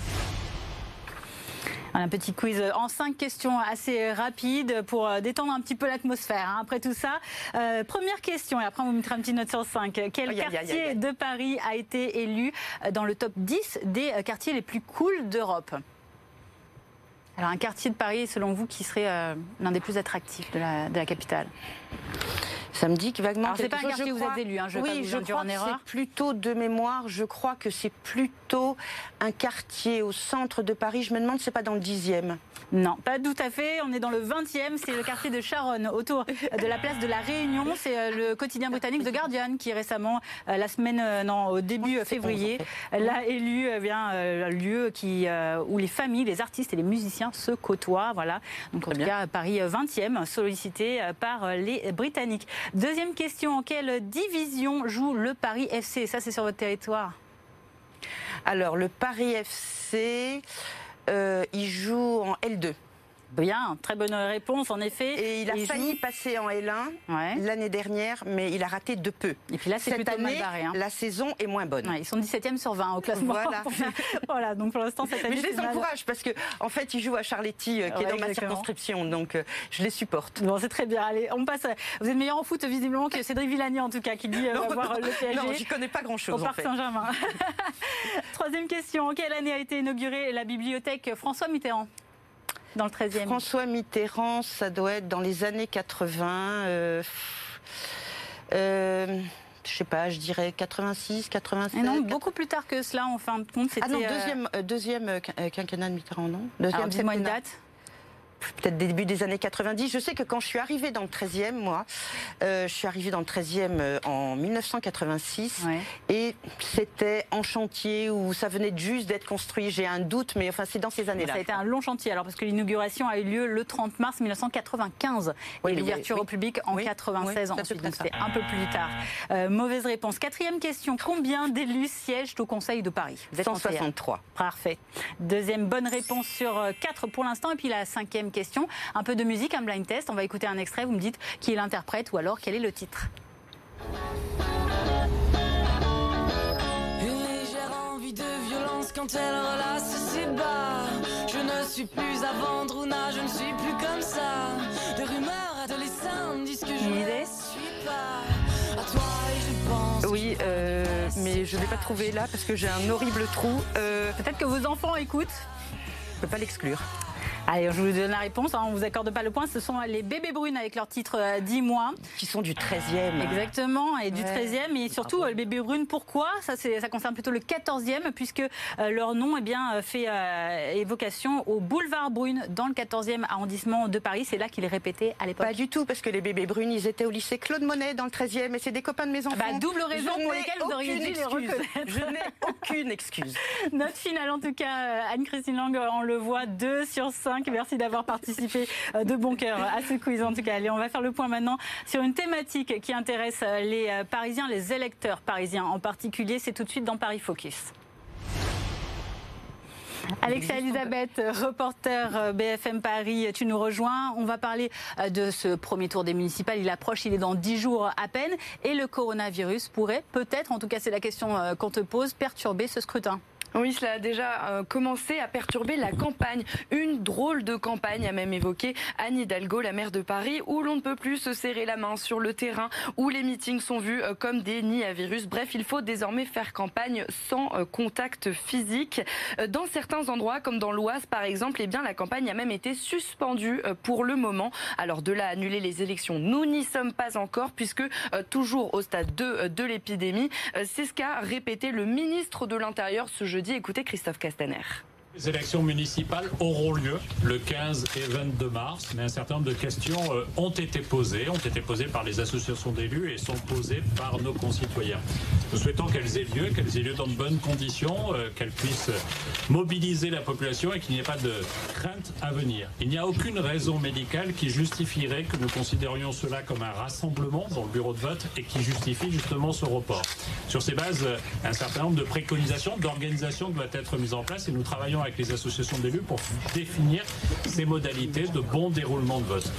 Un petit quiz en cinq questions assez rapides pour euh, détendre un petit peu l'atmosphère. Hein. Après tout ça, euh, première question, et après on vous mettra une petite note sur 5. Quel quartier de Paris a été élu euh, dans le top 10 des quartiers les plus cool d'Europe? Alors un quartier de Paris, selon vous, qui serait l'un des plus attractifs de la capitale? Ça me dit que vaguement. Alors c'est pas un quartier où vous êtes élu, hein, je oui, je crois en erreur. C'est plutôt de mémoire. Je crois que c'est plutôt un quartier au centre de Paris. Je me demande, c'est pas dans le 10e. Non, pas tout à fait. On est dans le 20e. C'est le quartier de Charonne, autour de la place de la Réunion. C'est euh, le quotidien britannique The Guardian qui récemment, euh, la semaine, euh, non, au début février, l'a élu eh bien un lieu qui où les familles, les artistes et les musiciens se côtoient. Voilà. Donc en tout cas, Paris 20e, sollicité par les Britanniques. Deuxième question, en quelle division joue le Paris FC Ça, c'est sur votre territoire. Alors, le Paris FC, euh, il joue en L2. Bien, très bonne réponse en effet. Et il a failli passer en L1 l'année dernière, mais il a raté de peu. Et puis là, c'est plutôt année, mal barré. Hein. La saison est moins bonne. ils sont 17e sur 20 au classement. Voilà. <laughs> voilà donc pour l'instant, cette année. Mais je les encourage parce qu'en en fait, ils jouent à Charletti, euh, qui est dans ma circonscription, donc euh, je les supporte. Bon, c'est très bien. Allez, on passe. Vous êtes meilleur en foot visiblement que Cédric Villani en tout cas, qui dit euh, <laughs> voir le PSG. Non, j'y connais pas grand-chose. Au Parc Saint-Germain. <laughs> Troisième question. En quelle année a été inaugurée la bibliothèque François Mitterrand? Dans le 13e François Mitterrand, ça doit être dans les années 80. Euh, euh, je sais pas, je dirais 86, 87. non, beaucoup plus tard que cela, en fin de compte. Ah non, deuxième, euh, deuxième quinquennat de Mitterrand, non? Deuxième c'est moi une date peut-être début des années 90. Je sais que quand je suis arrivée dans le 13e, moi, euh, je suis arrivée dans le 13e euh, en 1986 et c'était en chantier où ça venait juste d'être construit. J'ai un doute, mais enfin, c'est dans ces années-là. Ça a été un long chantier, alors parce que l'inauguration a eu lieu le 30 mars 1995 et l'ouverture au public en 96 ensuite. Donc c'était un peu plus tard. Euh, mauvaise réponse. Quatrième question. Combien d'élus siègent au Conseil de Paris? 163. Parfait. Deuxième bonne réponse sur 4 pour l'instant. Et puis la cinquième question. Un peu de musique, un blind test. On va écouter un extrait. Vous me dites qui est l'interprète ou alors quel est le titre. Une légère envie de violence quand elle relasse ses bas. Je ne suis plus à vendre, je ne suis plus comme ça. Des rumeurs adolescentes disent que je ne suis pas. À toi et je pense. Oui, euh, mais je ne vais pas trouver là parce que j'ai un horrible trou. Euh, Peut-être que vos enfants écoutent. Je ne peux pas l'exclure. Allez, je vous donne la réponse. Hein, on ne vous accorde pas le point. Ce sont les bébés brunes avec leur titre 10 euh, mois. Qui sont du 13e. Exactement, et du 13e. Et surtout, les bébés brunes, pourquoi? Ça, ça concerne plutôt le 14e, puisque euh, leur nom eh bien, fait euh, évocation au boulevard Brune, dans le 14e arrondissement de Paris. C'est là qu'il est répété à l'époque. Pas du tout, parce que les bébés brunes, ils étaient au lycée Claude Monet, dans le 13e, et c'est des copains de mes enfants. Bah, double raison pour lesquelles vous auriez dû les reconnaître. Je n'ai aucune excuse. <laughs> Note finale, en tout cas, Anne-Christine Lang, on le voit, 2 sur 5. Merci d'avoir participé euh, de bon cœur à ce quiz en tout cas. Allez, on va faire le point maintenant sur une thématique qui intéresse euh, les euh, Parisiens, les électeurs parisiens en particulier. C'est tout de suite dans Paris Focus. Alexia Elisabeth, reporter BFM Paris, tu nous rejoins. On va parler de ce premier tour des municipales. Il approche, il est dans 10 jours à peine. Et le coronavirus pourrait peut-être, en tout cas c'est la question qu'on te pose, perturber ce scrutin. Oui, cela a déjà euh, commencé à perturber la campagne. Une drôle de campagne a même évoqué Anne Hidalgo, la maire de Paris, où l'on ne peut plus se serrer la main sur le terrain, où les meetings sont vus euh, comme des nids à virus. Bref, il faut désormais faire campagne sans euh, contact physique. Dans certains endroits, comme dans l'Oise par exemple, eh bien, la campagne a même été suspendue pour le moment. Alors de là à annuler les élections, nous n'y sommes pas encore, puisque toujours au stade 2 de l'épidémie, c'est ce qu'a répété le ministre de l'Intérieur ce jeudi dit écoutez Christophe Castaner. Les élections municipales auront lieu le 15 et 22 mars, mais un certain nombre de questions euh, ont été posées, ont été posées par les associations d'élus et sont posées par nos concitoyens. Nous souhaitons qu'elles aient lieu, qu'elles aient lieu dans de bonnes conditions, euh, qu'elles puissent mobiliser la population et qu'il n'y ait pas de crainte à venir. Il n'y a aucune raison médicale qui justifierait que nous considérions cela comme un rassemblement dans le bureau de vote et qui justifie justement ce report. Sur ces bases, un certain nombre de préconisations, d'organisation doivent être mises en place et nous travaillons avec les associations d'élus pour définir ces modalités de bon déroulement de vote.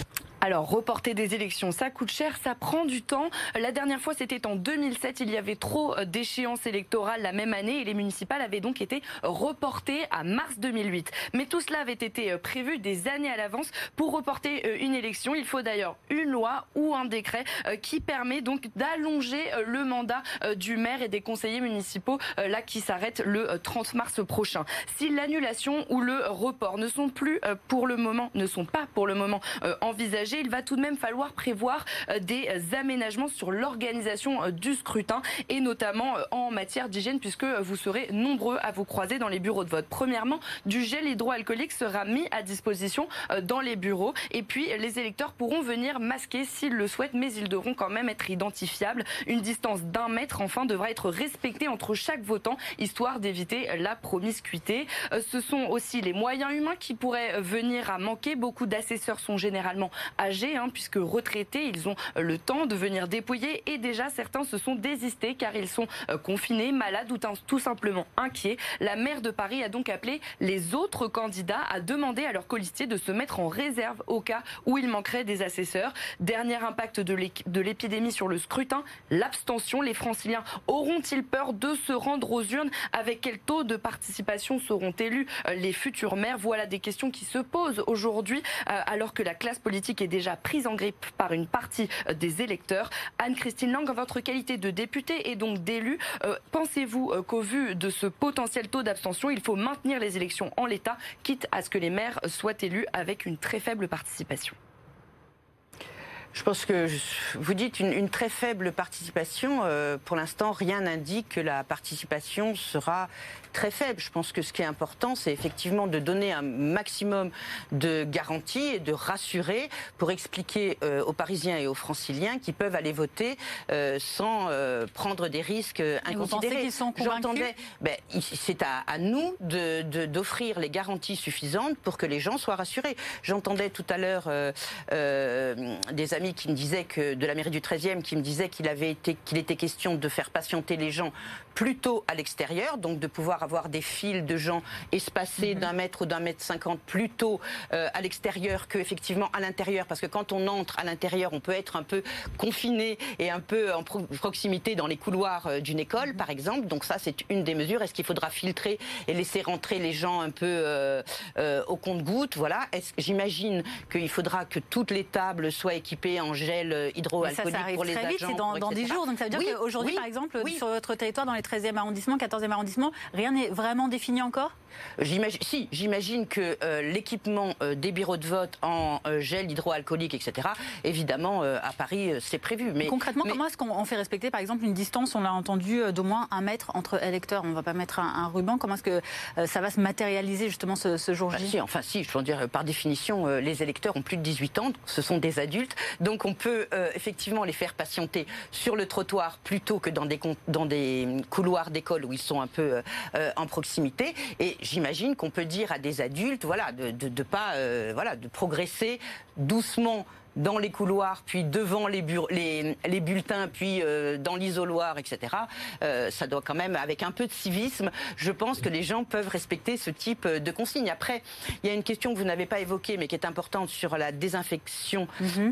Alors, reporter des élections, ça coûte cher, ça prend du temps. La dernière fois, c'était en 2007. Il y avait trop euh, d'échéances électorales la même année et les municipales avaient donc été reportées à mars 2008. Mais tout cela avait été euh, prévu des années à l'avance. Pour reporter euh, une élection, il faut d'ailleurs une loi ou un décret qui permet donc d'allonger le mandat du maire et des conseillers municipaux là qui s'arrête le 30 mars prochain. Si l'annulation ou le report ne sont plus pour le moment, ne sont pas pour le moment envisagés, il va tout de même falloir prévoir euh, des aménagements sur l'organisation euh, du scrutin et notamment euh, en matière d'hygiène puisque vous serez nombreux à vous croiser dans les bureaux de vote. Premièrement, du gel hydroalcoolique sera mis à disposition dans les bureaux et puis les électeurs pourront venir masquer s'ils le souhaitent mais ils devront quand même être identifiables. Une distance d'un mètre enfin devra être respectée entre chaque votant histoire d'éviter la promiscuité. Ce sont aussi les moyens humains qui pourraient venir à manquer. Beaucoup d'assesseurs sont généralement âgés, hein, puisque retraités, ils ont le temps de venir dépouiller et déjà certains se sont désistés car ils sont euh, confinés, malades ou tout simplement inquiets. La maire de Paris a donc appelé les autres candidats à demander à leurs colistiers de se mettre en réserve au cas où il manquerait des assesseurs. Dernier impact de l'épidémie sur le scrutin, l'abstention. Les franciliens auront-ils peur de se rendre aux urnes? Avec quel taux de participation seront élus euh, les futurs maires? Voilà des questions qui se posent aujourd'hui euh, alors que la classe politique est déjà prise en grippe par une partie euh, des électeurs. Anne-Christine Lang, en votre qualité de députée et donc d'élu, euh, pensez-vous euh, qu'au vu de ce potentiel taux d'abstention, il faut maintenir les élections en l'état, quitte à ce que les maires soient élus avec une très faible participation? Je pense que vous dites une, très faible participation. pour l'instant, rien n'indique que la participation sera très faible. Je pense que ce qui est important, c'est effectivement de donner un maximum de garanties et de rassurer pour expliquer euh, aux Parisiens et aux Franciliens qu'ils peuvent aller voter euh, sans euh, prendre des risques inconsidérés. J'entendais, ben, c'est à, nous d'offrir de, les garanties suffisantes pour que les gens soient rassurés. J'entendais tout à l'heure des amis qui me disaient que de la mairie du 13e qui me disaient qu'il avait été qu'il était question de faire patienter les gens plutôt à l'extérieur, donc de pouvoir avoir des files de gens espacés mhm. d'un mètre ou d'un mètre cinquante plutôt euh, à l'extérieur qu'effectivement à l'intérieur, parce que quand on entre à l'intérieur, on peut être un peu confiné et un peu en proximité dans les couloirs euh, d'une école, mhm. par exemple. Donc ça, c'est une des mesures. Est-ce qu'il faudra filtrer et laisser rentrer les gens un peu euh, au compte-goutte Voilà. J'imagine qu'il faudra que toutes les tables soient équipées en gel hydroalcoolique ça, ça pour les très vite, c'est dans, dans 10 jours. Donc ça veut dire qu'aujourd'hui, par exemple, sur votre territoire, dans les 13e arrondissement, 14e arrondissement, rien n'est vraiment défini encore? Si, j'imagine que euh, l'équipement euh, des bureaux de vote en euh, gel hydroalcoolique, etc., évidemment, à Paris, c'est prévu. Mais, Concrètement, comment est-ce qu'on fait respecter, par exemple, une distance, on l'a entendu, d'au moins un mètre entre électeurs? On ne va pas mettre un, ruban. Comment est-ce que ça va se matérialiser, justement, ce, jour J? bah, si, Enfin, si, je veux dire, par définition, les électeurs ont plus de 18 ans, ce sont des adultes, donc on peut effectivement les faire patienter sur le trottoir plutôt que dans des, couloirs d'école où ils sont un peu en proximité. Et j'imagine qu'on peut dire à des adultes, voilà, de, pas, euh, voilà, de progresser doucement dans les couloirs, puis devant les, les, bulletins, puis euh, dans l'isoloir, etc. Euh, ça doit quand même, avec un peu de civisme, je pense que les gens peuvent respecter ce type de consignes. Après, il y a une question que vous n'avez pas évoquée, mais qui est importante sur la désinfection mhm.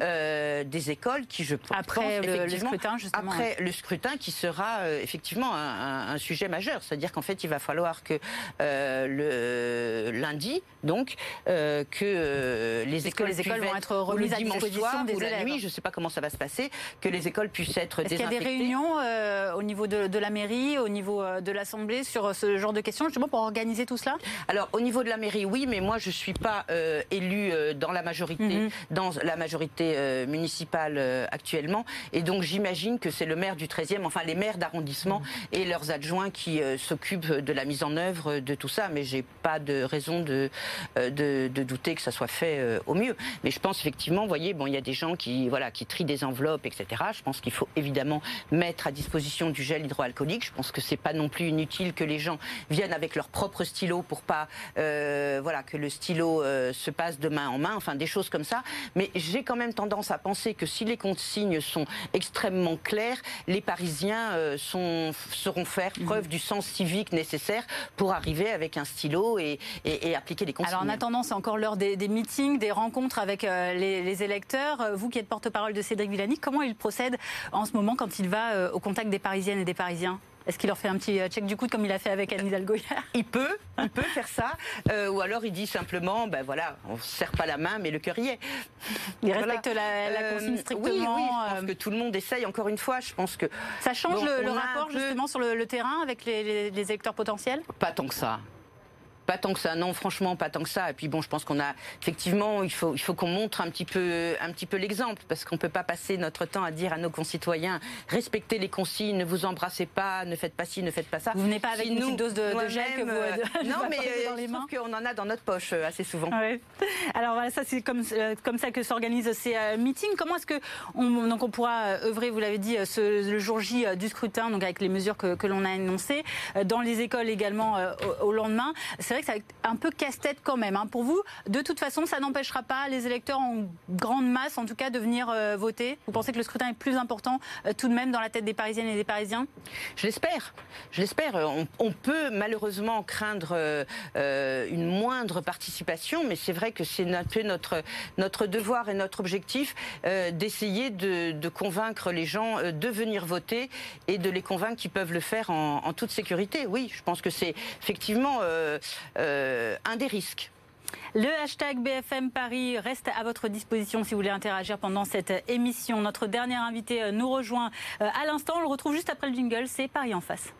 des écoles, qui je pense après le, scrutin, justement. Après le scrutin, qui sera effectivement un, sujet majeur, c'est-à-dire qu'en fait, il va falloir que le lundi, donc, que les écoles, les écoles vont être remises à disposition des ou la nuit, je ne sais pas comment ça va se passer, que les écoles puissent être Est-ce qu'il y a des réunions euh, au niveau de, la mairie, au niveau euh, de l'Assemblée sur euh, ce genre de questions, justement pour organiser tout cela? Alors, au niveau de la mairie, oui, mais moi, je ne suis pas élue dans la majorité, mhm. dans la majorité municipale actuellement, et donc j'imagine que c'est le maire du 13e, enfin les maires d'arrondissement mhm. et leurs adjoints qui s'occupent de la mise en œuvre de tout ça, mais j'ai pas de raison de, de, de, douter que ça soit fait au mieux. Mais je pense effectivement, vous voyez, bon, il y a des gens qui, voilà, qui trient des enveloppes, etc. Je pense qu'il faut évidemment mettre à disposition du gel hydroalcoolique. Je pense que c'est pas non plus inutile que les gens viennent avec leur propre stylo pour pas, euh, voilà, que le stylo euh, se passe de main en main. Enfin, des choses comme ça. Mais j'ai quand même tendance à penser que si les consignes sont extrêmement claires, les Parisiens euh, sont, sauront faire mmh. preuve du sens civique nécessaire pour arriver avec un stylo et, et, appliquer les consignes. Alors en attendant, c'est encore l'heure des, des meetings, des rencontres avec euh, les, électeurs. Euh, vous qui êtes porte-parole de Cédric Villani, comment il procède en ce moment quand il va euh, au contact des Parisiennes et des Parisiens? Est-ce qu'il leur fait un petit check du coude comme il a fait avec Anne Hidalgo Il peut, il peut faire ça. ou alors il dit simplement, ben voilà, on ne serre pas la main, mais le cœur y est. Il respecte la, consigne strictement. Oui, oui, je pense que tout le monde essaye. Encore une fois, je pense que ça change le, rapport justement sur le, terrain avec les électeurs potentiels? Pas tant que ça. Pas tant que ça, non, franchement, pas tant que ça. Et puis bon, je pense qu'on a effectivement, il faut, il faut qu'on montre un petit peu, un petit peu l'exemple, parce qu'on peut pas passer notre temps à dire à nos concitoyens respectez les consignes, ne vous embrassez pas, ne faites pas ci, ne faites pas ça. Vous venez pas avec une dose de, gel que vous euh, <laughs> non, mais dans les mains. qu'on en a dans notre poche euh, assez souvent. Alors voilà, ça c'est comme euh, comme ça que s'organisent ces meetings. Comment est-ce que on, donc on pourra œuvrer, vous l'avez dit, ce, le jour J du scrutin, donc avec les mesures que, que l'on a énoncées, dans les écoles également au, au lendemain? C'est vrai que c'est un peu casse-tête quand même. Hein. Pour vous, de toute façon, ça n'empêchera pas les électeurs en grande masse, en tout cas, de venir euh, voter? Vous pensez que le scrutin est plus important euh, tout de même dans la tête des Parisiennes et des Parisiens? Je l'espère. Je l'espère. On, peut malheureusement craindre euh, une moindre participation, mais c'est vrai que c'est notre, notre devoir et notre objectif d'essayer de, convaincre les gens de venir voter et de les convaincre qu'ils peuvent le faire en, toute sécurité. Oui, je pense que c'est effectivement euh, un des risques. Le hashtag BFM Paris reste à votre disposition si vous voulez interagir pendant cette émission. Notre dernier invité euh, nous rejoint euh, à l'instant. On le retrouve juste après le jingle. C'est Paris en face.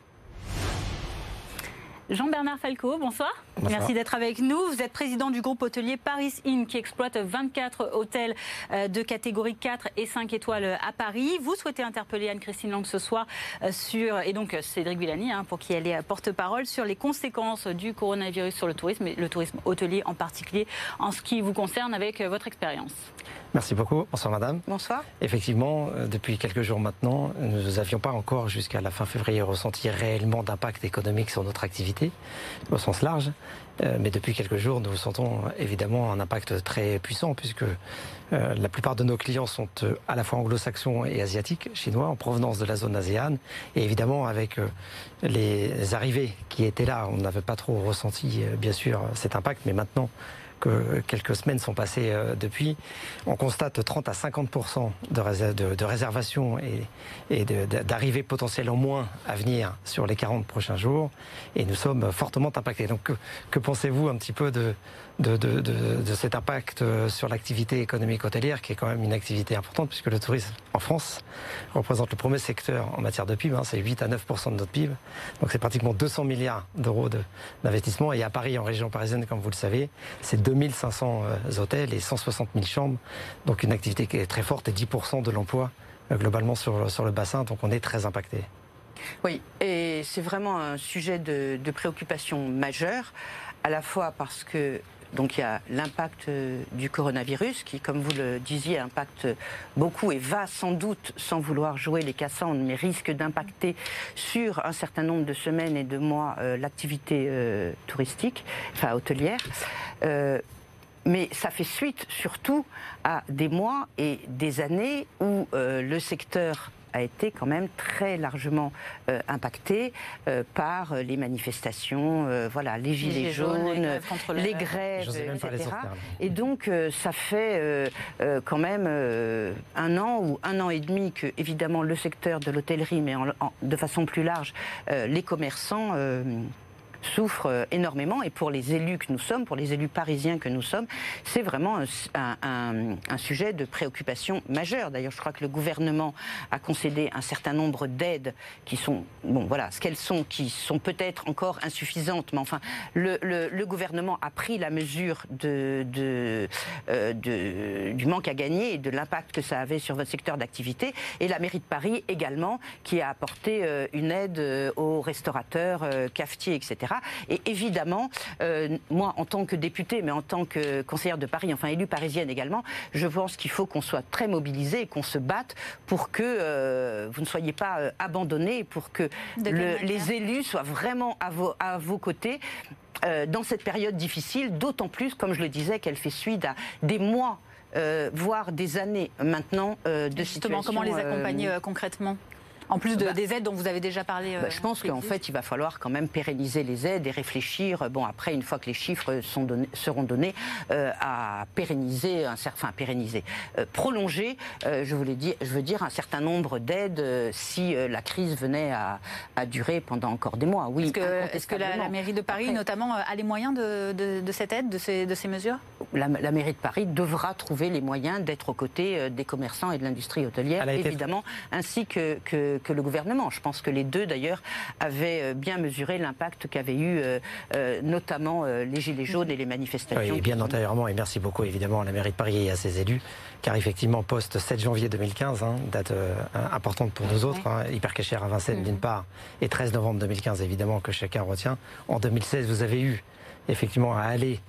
Jean-Bernard Falco, bonsoir. Merci d'être avec nous. Vous êtes président du groupe hôtelier Paris Inn qui exploite 24 hôtels euh, de catégorie 4 et 5 étoiles à Paris. Vous souhaitez interpeller Anne-Christine Lang ce soir euh, sur, et donc Cédric Villani, hein, pour qui elle est porte-parole, sur les conséquences du coronavirus sur le tourisme, et le tourisme hôtelier en particulier, en ce qui vous concerne avec euh, votre expérience. Merci beaucoup. Bonsoir madame. Bonsoir. Effectivement, depuis quelques jours maintenant, nous n'avions pas encore jusqu'à la fin février ressenti réellement d'impact économique sur notre activité, au sens large. Euh, mais depuis quelques jours, nous sentons évidemment un impact très puissant puisque euh, la plupart de nos clients sont euh, à la fois anglo-saxons et asiatiques, chinois, en provenance de la zone ASEAN. Et évidemment, avec les arrivées qui étaient là, on n'avait pas trop ressenti, bien sûr, cet impact. Mais maintenant, que quelques semaines sont passées euh, depuis, on constate 30 à 50 de, de, réservations et, et d'arrivées potentielles en moins à venir sur les 40 prochains jours. Et nous sommes fortement impactés. Donc que pensez-vous un petit peu de, de, cet impact euh, sur l'activité économique hôtelière, qui est quand même une activité importante, puisque le tourisme en France représente le premier secteur en matière de PIB, hein, c'est 8 à 9% de notre PIB, donc c'est pratiquement 200 milliards d'euros d'investissement, et à Paris, en région parisienne, comme vous le savez, c'est 2500 euh, hôtels et 160 000 chambres, donc une activité qui est très forte et 10% de l'emploi euh, globalement sur, sur le bassin, donc on est très impacté. Oui, et c'est vraiment un sujet de, de préoccupation majeure, à la fois parce que donc il y a l'impact euh, du coronavirus qui, comme vous le disiez, impacte beaucoup et va sans doute, sans vouloir jouer les Cassandres, mais risque d'impacter sur un certain nombre de semaines et de mois euh, l'activité euh, touristique, enfin hôtelière. mais ça fait suite surtout à des mois et des années où le secteur a été quand même très largement euh, impacté euh, par les manifestations, euh, voilà, les gilets, jaunes, les grèves, etc. Et donc ça fait quand même un an ou un an et demi que évidemment le secteur de l'hôtellerie, mais de façon plus large, les commerçants souffre euh, énormément. Et pour les élus que nous sommes, pour les élus parisiens que nous sommes, c'est vraiment un, sujet de préoccupation majeure. D'ailleurs, je crois que le gouvernement a concédé un certain nombre d'aides qui sont, bon, voilà, ce qu'elles sont, qui sont peut-être encore insuffisantes, mais enfin, le, gouvernement a pris la mesure euh, du manque à gagner et de l'impact que ça avait sur votre secteur d'activité. Et la mairie de Paris également, qui a apporté euh, une aide aux restaurateurs, cafetiers, etc. Et évidemment, euh, moi, en tant que députée, mais en tant que conseillère de Paris, enfin élue parisienne également, je pense qu'il faut qu'on soit très mobilisés et qu'on se batte pour que euh, vous ne soyez pas euh, abandonnés, pour que les élus soient vraiment à vos, à vos côtés. dans cette période difficile, d'autant plus, comme je le disais, qu'elle fait suite à des mois, voire des années maintenant de Justement, comment les accompagner concrètement? En plus de, bah, des aides dont vous avez déjà parlé. Bah, je pense euh, qu'en fait, il va falloir quand même pérenniser les aides et réfléchir. Bon, après, une fois que les chiffres sont seront donnés, euh, à pérenniser, un, enfin pérenniser, euh, prolonger, je, voulais dire, je veux dire, un certain nombre d'aides si la crise venait à, durer pendant encore des mois. Oui. Est-ce que, la, mairie de Paris, notamment, a les moyens de, cette aide, de ces, de ces mesures? La, mairie de Paris devra trouver les moyens d'être aux côtés des commerçants et de l'industrie hôtelière, évidemment, ainsi que, que, que le gouvernement. Je pense que les deux, d'ailleurs, avaient euh, bien mesuré l'impact qu'avaient eu euh, euh, notamment les Gilets jaunes et les manifestations. Oui, bien antérieurement, et merci beaucoup évidemment à la mairie de Paris et à ses élus, car effectivement, post 7 janvier 2015, hein, date importante pour nous autres, hein, hyper à Vincennes mm. d'une part, et 13 novembre 2015 évidemment que chacun retient. En 2016, vous avez eu effectivement à aller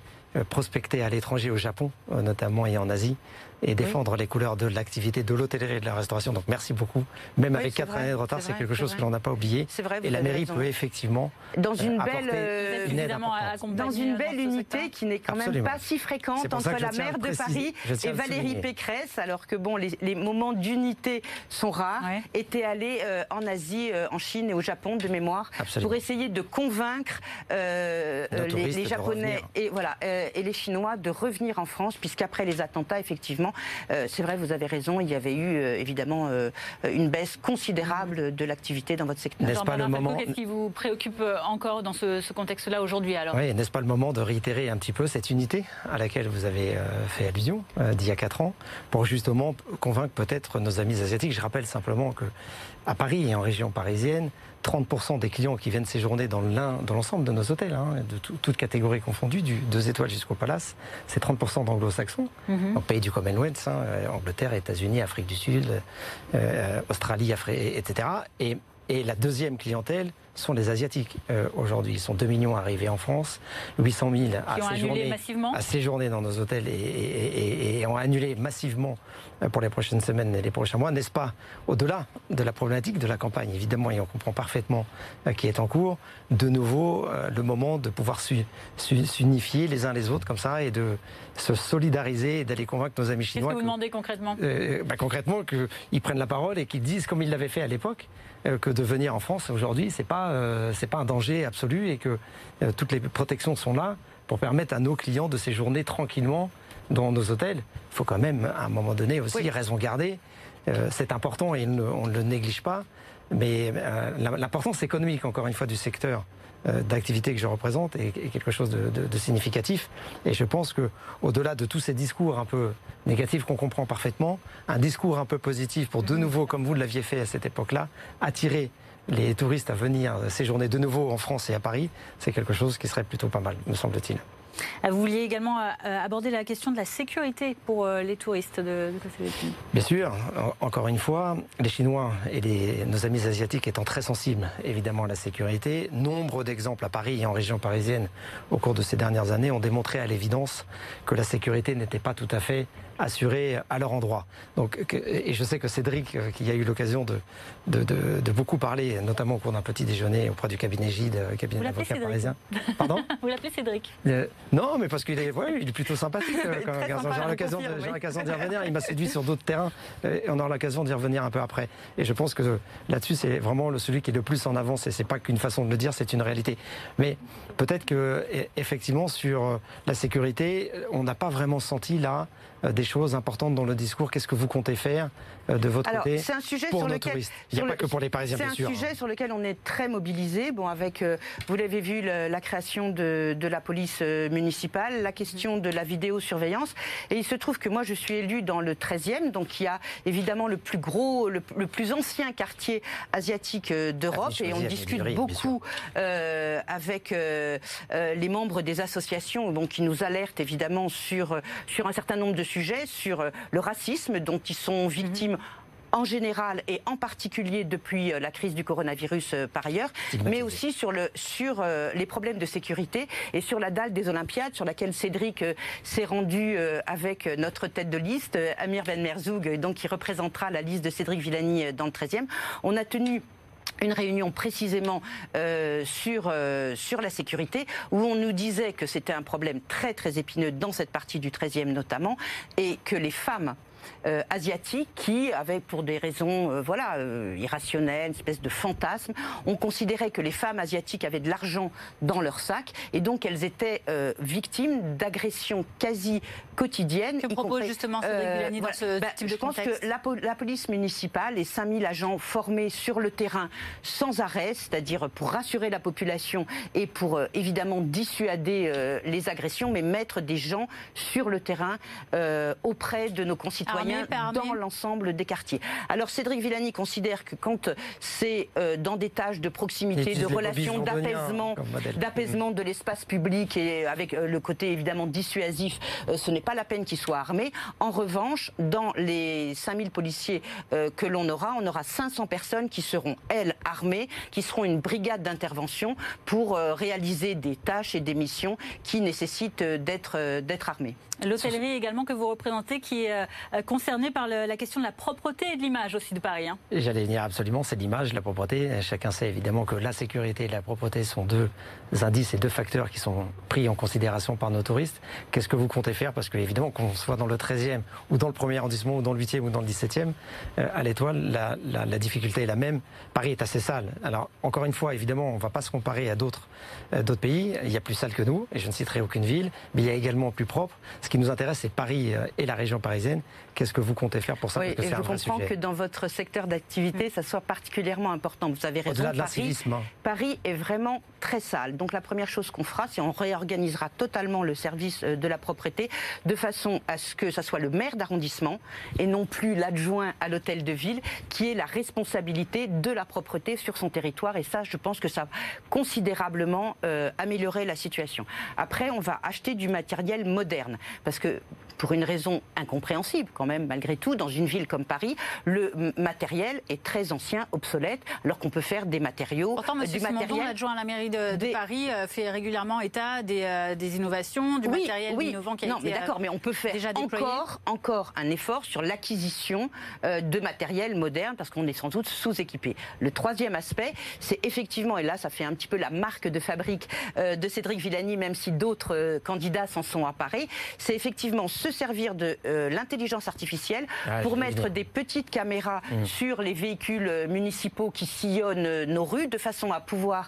prospecter à l'étranger au Japon, notamment et en Asie, et défendre les couleurs de l'activité de l'hôtellerie et de la restauration. Donc merci beaucoup. Même avec quatre années de retard, c'est quelque chose que l'on n'a pas oublié. Vrai, et la mairie peut effectivement dans une euh, belle euh, dans une belle unité qui n'est quand même pas si fréquente entre la maire de Paris et Valérie Pécresse, alors que bon, les, moments d'unité sont rares. Était allée euh, en Asie, en Chine et au Japon de mémoire pour essayer de convaincre les, Japonais et voilà et les Chinois de revenir en France, puisqu'après les attentats, effectivement, euh, c'est vrai, vous avez raison, il y avait eu euh, évidemment euh, une baisse considérable de l'activité dans votre secteur. N'est-ce pas le moment Qu'est-ce qui vous préoccupe encore dans ce, contexte-là aujourd'hui alors? Oui, n'est-ce pas le moment de réitérer un petit peu cette unité à laquelle vous avez fait allusion d'il y a 4 ans pour justement convaincre peut-être nos amis asiatiques? Je rappelle simplement que à Paris et en région parisienne, 30% des clients qui viennent séjourner dans l'ensemble de nos hôtels, hein, de toutes catégories confondues, du 2 étoiles jusqu'au palace, c'est 30% d'anglo-saxons, mm pays du Commonwealth, hein, Angleterre, États-Unis, Afrique du Sud, euh, Australie, etc. Et, et la deuxième clientèle, sont les Asiatiques euh, aujourd'hui. Ils sont 2 millions arrivés en France, 800 000 à, séjourner, dans nos hôtels et, ont annulé massivement euh, pour les prochaines semaines et les prochains mois. N'est-ce pas, au-delà de la problématique de la campagne, évidemment, et on comprend parfaitement euh, qui est en cours, de nouveau le moment de pouvoir s'unifier les uns les autres comme ça et de se solidariser et d'aller convaincre nos amis chinois. Qu'est-ce que vous demandez concrètement? Bah, Concrètement, qu'ils prennent la parole et qu'ils disent, comme ils l'avaient fait à l'époque, que de venir en France aujourd'hui, c'est pas euh, c'est pas un danger absolu et que euh, toutes les protections sont là pour permettre à nos clients de séjourner tranquillement dans nos hôtels. Il faut quand même, à un moment donné aussi, raison garder. Euh, c'est important et on ne le néglige pas. Mais l'importance économique, encore une fois, du secteur d'activité que je représente est, quelque chose de, significatif. Et je pense que, au-delà de tous ces discours un peu négatifs qu'on comprend parfaitement, un discours un peu positif pour de nouveau, comme vous l'aviez fait à cette époque-là, attirer les touristes à venir séjourner de nouveau en France et à Paris, c'est quelque chose qui serait plutôt pas mal, me semble-t-il. Euh, vous vouliez également euh, aborder la question de la sécurité pour euh, les touristes de, de Bien sûr, encore une fois, les Chinois et nos amis asiatiques étant très sensibles évidemment à la sécurité, nombre d'exemples à Paris et en région parisienne au cours de ces dernières années ont démontré à l'évidence que la sécurité n'était pas tout à fait assurés à leur endroit. Donc, et je sais que Cédric, euh, qui a eu l'occasion de, de, beaucoup parler, notamment au cours d'un petit déjeuner auprès du cabinet Gide, euh, cabinet d'avocat parisien. <laughs> Pardon? Vous l'appelez Cédric euh, Non, mais parce qu'il est, ouais, il est plutôt sympathique. euh. J'aurai l'occasion d'y revenir. Il m'a séduit sur d'autres terrains et on aura l'occasion d'y revenir un peu après. Et je pense que là-dessus, c'est vraiment celui qui est le plus en avance et c'est pas qu'une façon de le dire, c'est une réalité. Mais peut-être que e- effectivement sur la sécurité, on n'a pas vraiment senti là des choses importantes dans le discours. Qu'est-ce que vous comptez faire euh, de votre Alors, côté c'est un sujet pour sur nos lequel. touristes? Il n'y a pas que pour les Parisiens, C'est bien un sûr. sujet hein. sur lequel on est très mobilisé. Bon, avec, euh, vous l'avez vu, la création de, de la police euh, municipale, la question de la vidéosurveillance. Et il se trouve que moi, je suis élue dans le 13e, donc il y a évidemment le plus gros, le, le plus ancien quartier asiatique euh, d'Europe. Et on discute beaucoup euh, avec euh, euh, les membres des associations bon, qui nous alertent évidemment sur, euh, sur un certain nombre de sujets, sur euh, le racisme dont ils sont victimes. En général et en particulier depuis euh, la crise du coronavirus euh, par ailleurs, mais aussi sur, le, sur les problèmes de sécurité et sur la dalle des Olympiades sur laquelle Cédric s'est rendu avec notre tête de liste, Amir Ben Merzoug, donc qui représentera la liste de Cédric Villani dans le 13e. On a tenu une réunion précisément euh, sur, euh, sur la sécurité, où on nous disait que c'était un problème très très épineux dans cette partie du 13e notamment, et que les femmes euh, asiatiques qui avaient pour des raisons euh, voilà euh, irrationnelles, une espèce de fantasme, on considérait que les femmes asiatiques avaient de l'argent dans leur sac et donc elles étaient euh, victimes d'agressions quasi quotidiennes. Que propose compris- justement Cédric Villani dans ce Bah, type je de pense contexte que la, la police municipale et 5000 agents formés sur le terrain sans arrêt, c'est-à-dire pour rassurer la population et pour euh, évidemment dissuader euh, les agressions, mais mettre des gens sur le terrain euh, auprès de nos concitoyens Dans l'ensemble des quartiers. Alors Cédric Villani considère que quand c'est euh, dans des tâches de proximité, de relations, d'apaisement, d'apaisement de l'espace public et avec euh, le côté évidemment dissuasif, euh, ce n'est pas la peine qu'ils soient armés. En revanche, dans les 5000 policiers euh, que l'on aura, on aura 500 personnes qui seront, elles, armées, qui seront une brigade d'intervention pour euh, réaliser des tâches et des missions qui nécessitent euh, d'être euh, d'être armées. L'hôtellerie également que vous représentez, qui est euh, concernée par le- la question de la propreté et de l'image aussi de Paris. hein. J'allais venir absolument, c'est l'image, la propreté. Chacun sait évidemment que la sécurité et la propreté sont deux indices et deux facteurs qui sont pris en considération par nos touristes. Qu'est-ce que vous comptez faire? Parce que évidemment, qu'on soit dans le 13e ou dans le 1er arrondissement ou dans le 8e ou dans le 17e, euh, à l'étoile, la, difficulté est la même. Paris est assez sale. Alors, encore une fois, évidemment, on ne va pas se comparer à d'autres euh, d'autres pays. Il y a plus sale que nous, et je ne citerai aucune ville, mais il y a également plus propre. Ce qui nous intéresse, c'est Paris euh, et la région parisienne. Qu'est-ce que vous comptez faire pour ça Oui, Parce que et c'est je un comprends que dans votre secteur d'activité, ça soit particulièrement important. Vous avez raison. De Paris, hein. Paris est vraiment très sale. Donc la première chose qu'on fera, c'est on réorganisera totalement le service euh, de la propreté de façon à ce que ça soit le maire d'arrondissement et non plus l'adjoint à l'hôtel de ville qui ait la responsabilité de la propreté sur son territoire. Et ça, je pense que ça va considérablement euh, améliorer la situation. Après, on va acheter du matériel moderne parce que pour une raison incompréhensible quand même, malgré tout, dans une ville comme Paris, le matériel est très ancien, obsolète, alors qu'on peut faire des matériaux, Pourtant, M. du matériel. l'adjoint à la mairie de, de des- Paris, euh, fait régulièrement état des, euh, des innovations, du matériel innovant qui a non, été mais d'accord, euh, mais on peut faire déjà encore, encore un effort sur l'acquisition euh, de matériel moderne parce qu'on est sans doute sous-équipé. Le troisième aspect, c'est effectivement, et là, ça fait un petit peu la marque de fabrique euh, de Cédric Villani, même si d'autres candidats s'en sont apparés, c'est effectivement se servir de euh, l'intelligence artificielle Ah, pour mettre des petites caméras Mmh. sur les véhicules euh, municipaux qui sillonnent euh, nos rues de façon à pouvoir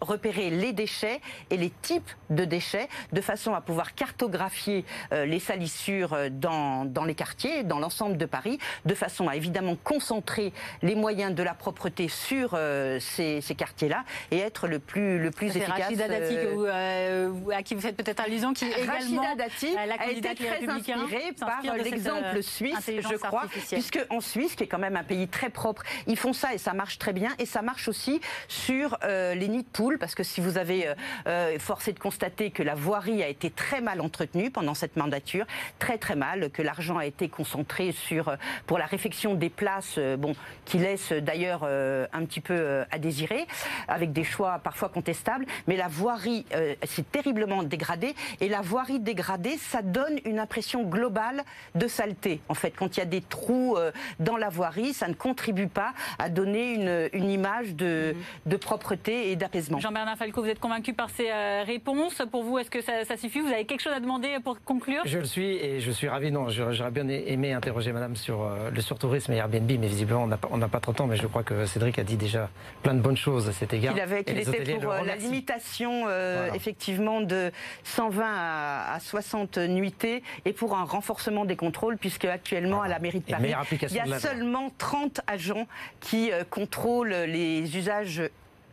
repérer les déchets et les types de déchets, de façon à pouvoir cartographier euh, les salissures dans, dans les quartiers, dans l'ensemble de Paris, de façon à évidemment concentrer les moyens de la propreté sur euh, ces, ces quartiers-là et être le plus, le plus efficace. Rachida Dati, que euh, vous, euh, vous- à qui vous faites peut-être allusion, qui est également Rachida Dati euh, la candidate très inspirée par l'exemple euh, suisse, je crois, puisque en Suisse, qui est quand même un pays très propre, ils font ça et ça marche très bien. Et ça marche aussi sur euh, les nids de poules, parce que si vous avez euh, forcé de constater que la voirie a été très mal entretenue pendant cette mandature, très très mal, que l'argent a été concentré sur pour la réfection des places, bon, qui laisse d'ailleurs euh, un petit peu à désirer, avec des choix parfois contestables. Mais la voirie s'est terriblement dégradée, et la voirie dégradée, ça donne une impression globale de saleté. En fait, quand il y a des trous euh, dans la voirie, ça ne contribue pas à donner une, une image de, de propreté et d'apaisement. Jean-Bernard Falco, vous êtes convaincu par ces euh, réponses Pour vous, est-ce que ça, ça suffit? Vous avez quelque chose à demander pour conclure? Je le suis et je suis ravi. Non, j'aurais bien aimé interroger Madame sur euh, le surtourisme et Airbnb, mais visiblement on n'a pas, trop de temps. Mais je crois que Cédric a dit déjà plein de bonnes choses à cet égard. Il avait les était pour euh, la limitation euh, Voilà. effectivement de 120 à, à 60 nuitées et pour un renforcement des contrôles puisque actuellement à la mairie de Paris il y a seulement 30 agents qui euh, contrôlent les usages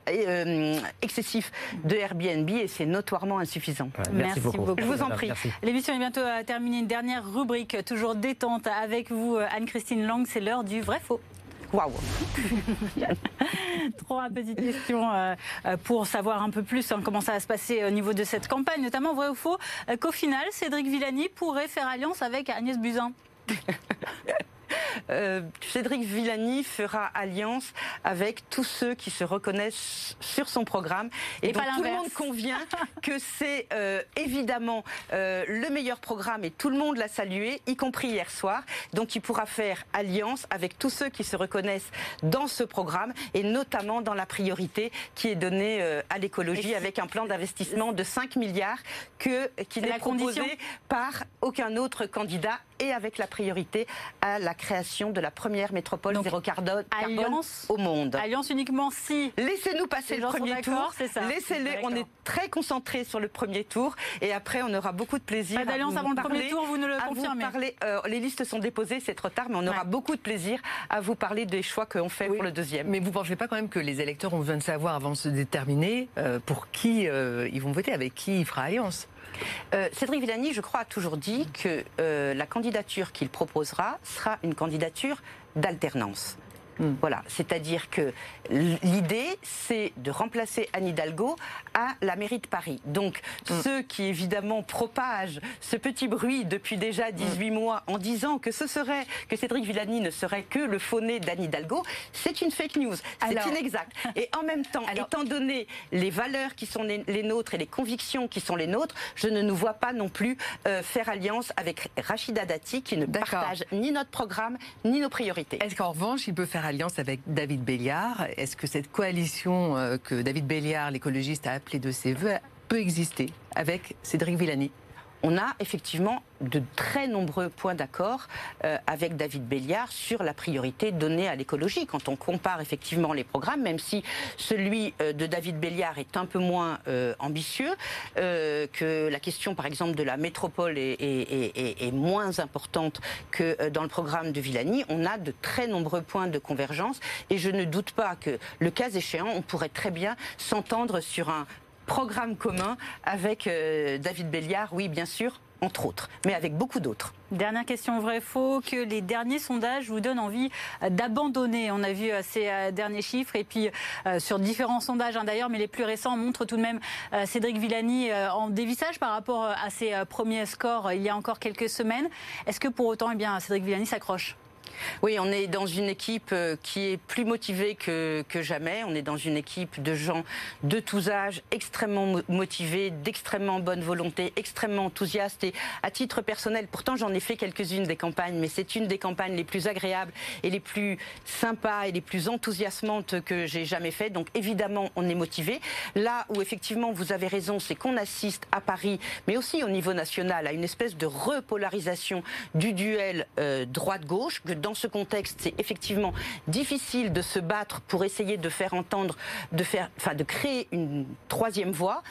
euh, excessifs de Airbnb et c'est notoirement insuffisant. Ouais, Merci beaucoup. Je vous en prie. L'émission est bientôt euh, terminée. Une dernière rubrique, toujours détente avec vous, euh, Anne-Christine Lang. C'est l'heure du vrai-faux. Waouh <laughs> Trois petites questions euh, euh, pour savoir un peu plus hein, comment ça va se passer au niveau de cette campagne, notamment vrai ou faux, euh, qu'au final, Cédric Villani pourrait faire alliance avec Agnès Buzyn? <laughs> <laughs> Euh, Cédric Villani fera alliance avec tous ceux qui se reconnaissent sur son programme. Et, pas tout le monde convient <laughs> que c'est euh, évidemment euh, le meilleur programme et tout le monde l'a salué, y compris hier soir. Donc il pourra faire alliance avec tous ceux qui se reconnaissent dans ce programme et notamment dans la priorité qui est donnée à l'écologie avec un plan d'investissement de 5 milliards que, qui n'est proposé par aucun autre candidat et avec la priorité à la création de la première métropole Donc, zéro carbone alliance- au monde. Alliance uniquement si. Laissez-nous passer le premier tour. c'est ça. Laissez-les. On est très concentrés sur le premier tour et après on aura beaucoup de plaisir. Pas d'alliance avant le premier tour, vous nous le confirmez. parler. euh, les listes sont déposées, c'est trop tard, mais on aura Ouais. beaucoup de plaisir à vous parler des choix qu'on fait Oui. pour le deuxième. Mais vous ne pensez pas quand même que les électeurs ont besoin de savoir avant de se déterminer euh, pour qui euh, ils vont voter, avec qui il fera alliance? Euh, Cédric Villani, je crois, a toujours dit que euh, la candidature qu'il proposera sera une candidature d'alternance. Hmm. Voilà, c'est-à-dire que l'idée, c'est de remplacer Anne Hidalgo à la mairie de Paris. Donc, ceux qui évidemment propagent ce petit bruit depuis déjà 18 mois en disant que ce serait que Cédric Villani ne serait que le faux nez d'Anne Hidalgo, c'est une fake news, c'est inexact. <laughs> Et en même temps, Alors- étant donné les valeurs qui sont les, les nôtres et les convictions qui sont les nôtres, je ne nous vois pas non plus euh, faire alliance avec Rachida Dati qui ne partage ni notre programme ni nos priorités. Est-ce qu'en revanche, il peut faire alliance avec David Béliard Est-ce que cette coalition euh, que David Béliard, l'écologiste, a appelée de ses voeux, peut exister avec Cédric Villani? On a effectivement de très nombreux points d'accord euh, avec David Béliard sur la priorité donnée à l'écologie. Quand on compare effectivement les programmes, même si celui euh, de David Béliard est un peu moins euh, ambitieux, que la question par exemple de la métropole est, moins importante que dans le programme de Villani, on a de très nombreux points de convergence et je ne doute pas que le cas échéant, on pourrait très bien s'entendre sur un programme commun avec euh, David Béliard, oui bien sûr, entre autres, mais avec beaucoup d'autres. Dernière question vrai-faux, que les derniers sondages vous donnent envie d'abandonner. On a vu euh, ces euh, derniers chiffres et puis sur différents sondages hein, d'ailleurs, mais les plus récents montrent tout de même Cédric Villani en dévissage par rapport à ses premiers scores il y a encore quelques semaines. Est-ce que pour autant, eh bien, Cédric Villani s'accroche? Oui, on est dans une équipe euh, qui est plus motivée que, jamais. On est dans une équipe de gens de tous âges, extrêmement mo- motivés, d'extrêmement bonne volonté, extrêmement enthousiastes. Et à titre personnel, pourtant j'en ai fait quelques-unes des campagnes, mais c'est une des campagnes les plus agréables et les plus sympas et les plus enthousiasmantes que j'ai jamais fait. Donc évidemment, on est motivé. Là où effectivement vous avez raison, c'est qu'on assiste à Paris, mais aussi au niveau national, à une espèce de repolarisation du duel euh, droite-gauche. Que ce contexte, c'est effectivement difficile de se battre pour essayer de faire entendre, de faire, enfin, de créer une troisième voie,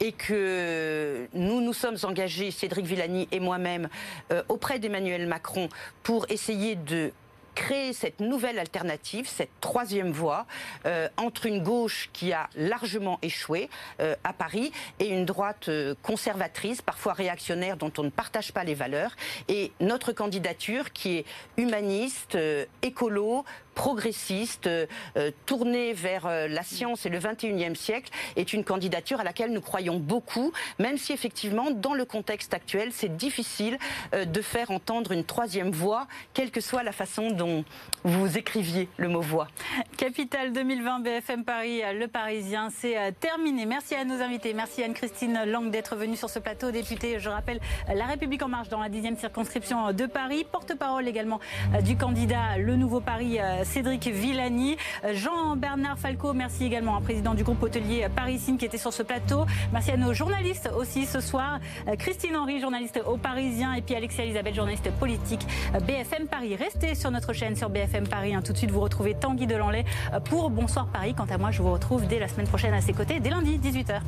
et que nous nous sommes engagés, Cédric Villani et moi-même, euh, auprès d'Emmanuel Macron pour essayer de créer cette nouvelle alternative, cette troisième voie, euh, entre une gauche qui a largement échoué euh, à Paris et une droite euh, conservatrice, parfois réactionnaire, dont on ne partage pas les valeurs, et notre candidature qui est humaniste, écolo, progressiste, euh, euh, tournée vers euh, la science et le 21e siècle, est une candidature à laquelle nous croyons beaucoup, même si effectivement, dans le contexte actuel, c'est difficile euh, de faire entendre une troisième voix, quelle que soit la façon dont vous écriviez le mot voix. Capitale 2020 BFM Paris, Le Parisien, c'est euh, terminé. Merci à nos invités. Merci Anne-Christine Lang d'être venue sur ce plateau. Députée, je rappelle, La République en marche dans la 10e circonscription de Paris. Porte-parole également euh, du candidat Le Nouveau Paris, euh, Cédric Villani. Jean-Bernard Falco, merci également, un président du groupe hôtelier Parisine qui était sur ce plateau. Merci à nos journalistes aussi ce soir. Christine Henry, journaliste au Parisien, et puis Alexia Elisabeth, journaliste politique BFM Paris. Restez sur notre chaîne sur BFM Paris. Hein. Tout de suite, vous retrouvez Tanguy Delanlay pour Bonsoir Paris. Quant à moi, je vous retrouve dès la semaine prochaine à ses côtés, dès lundi, 18h.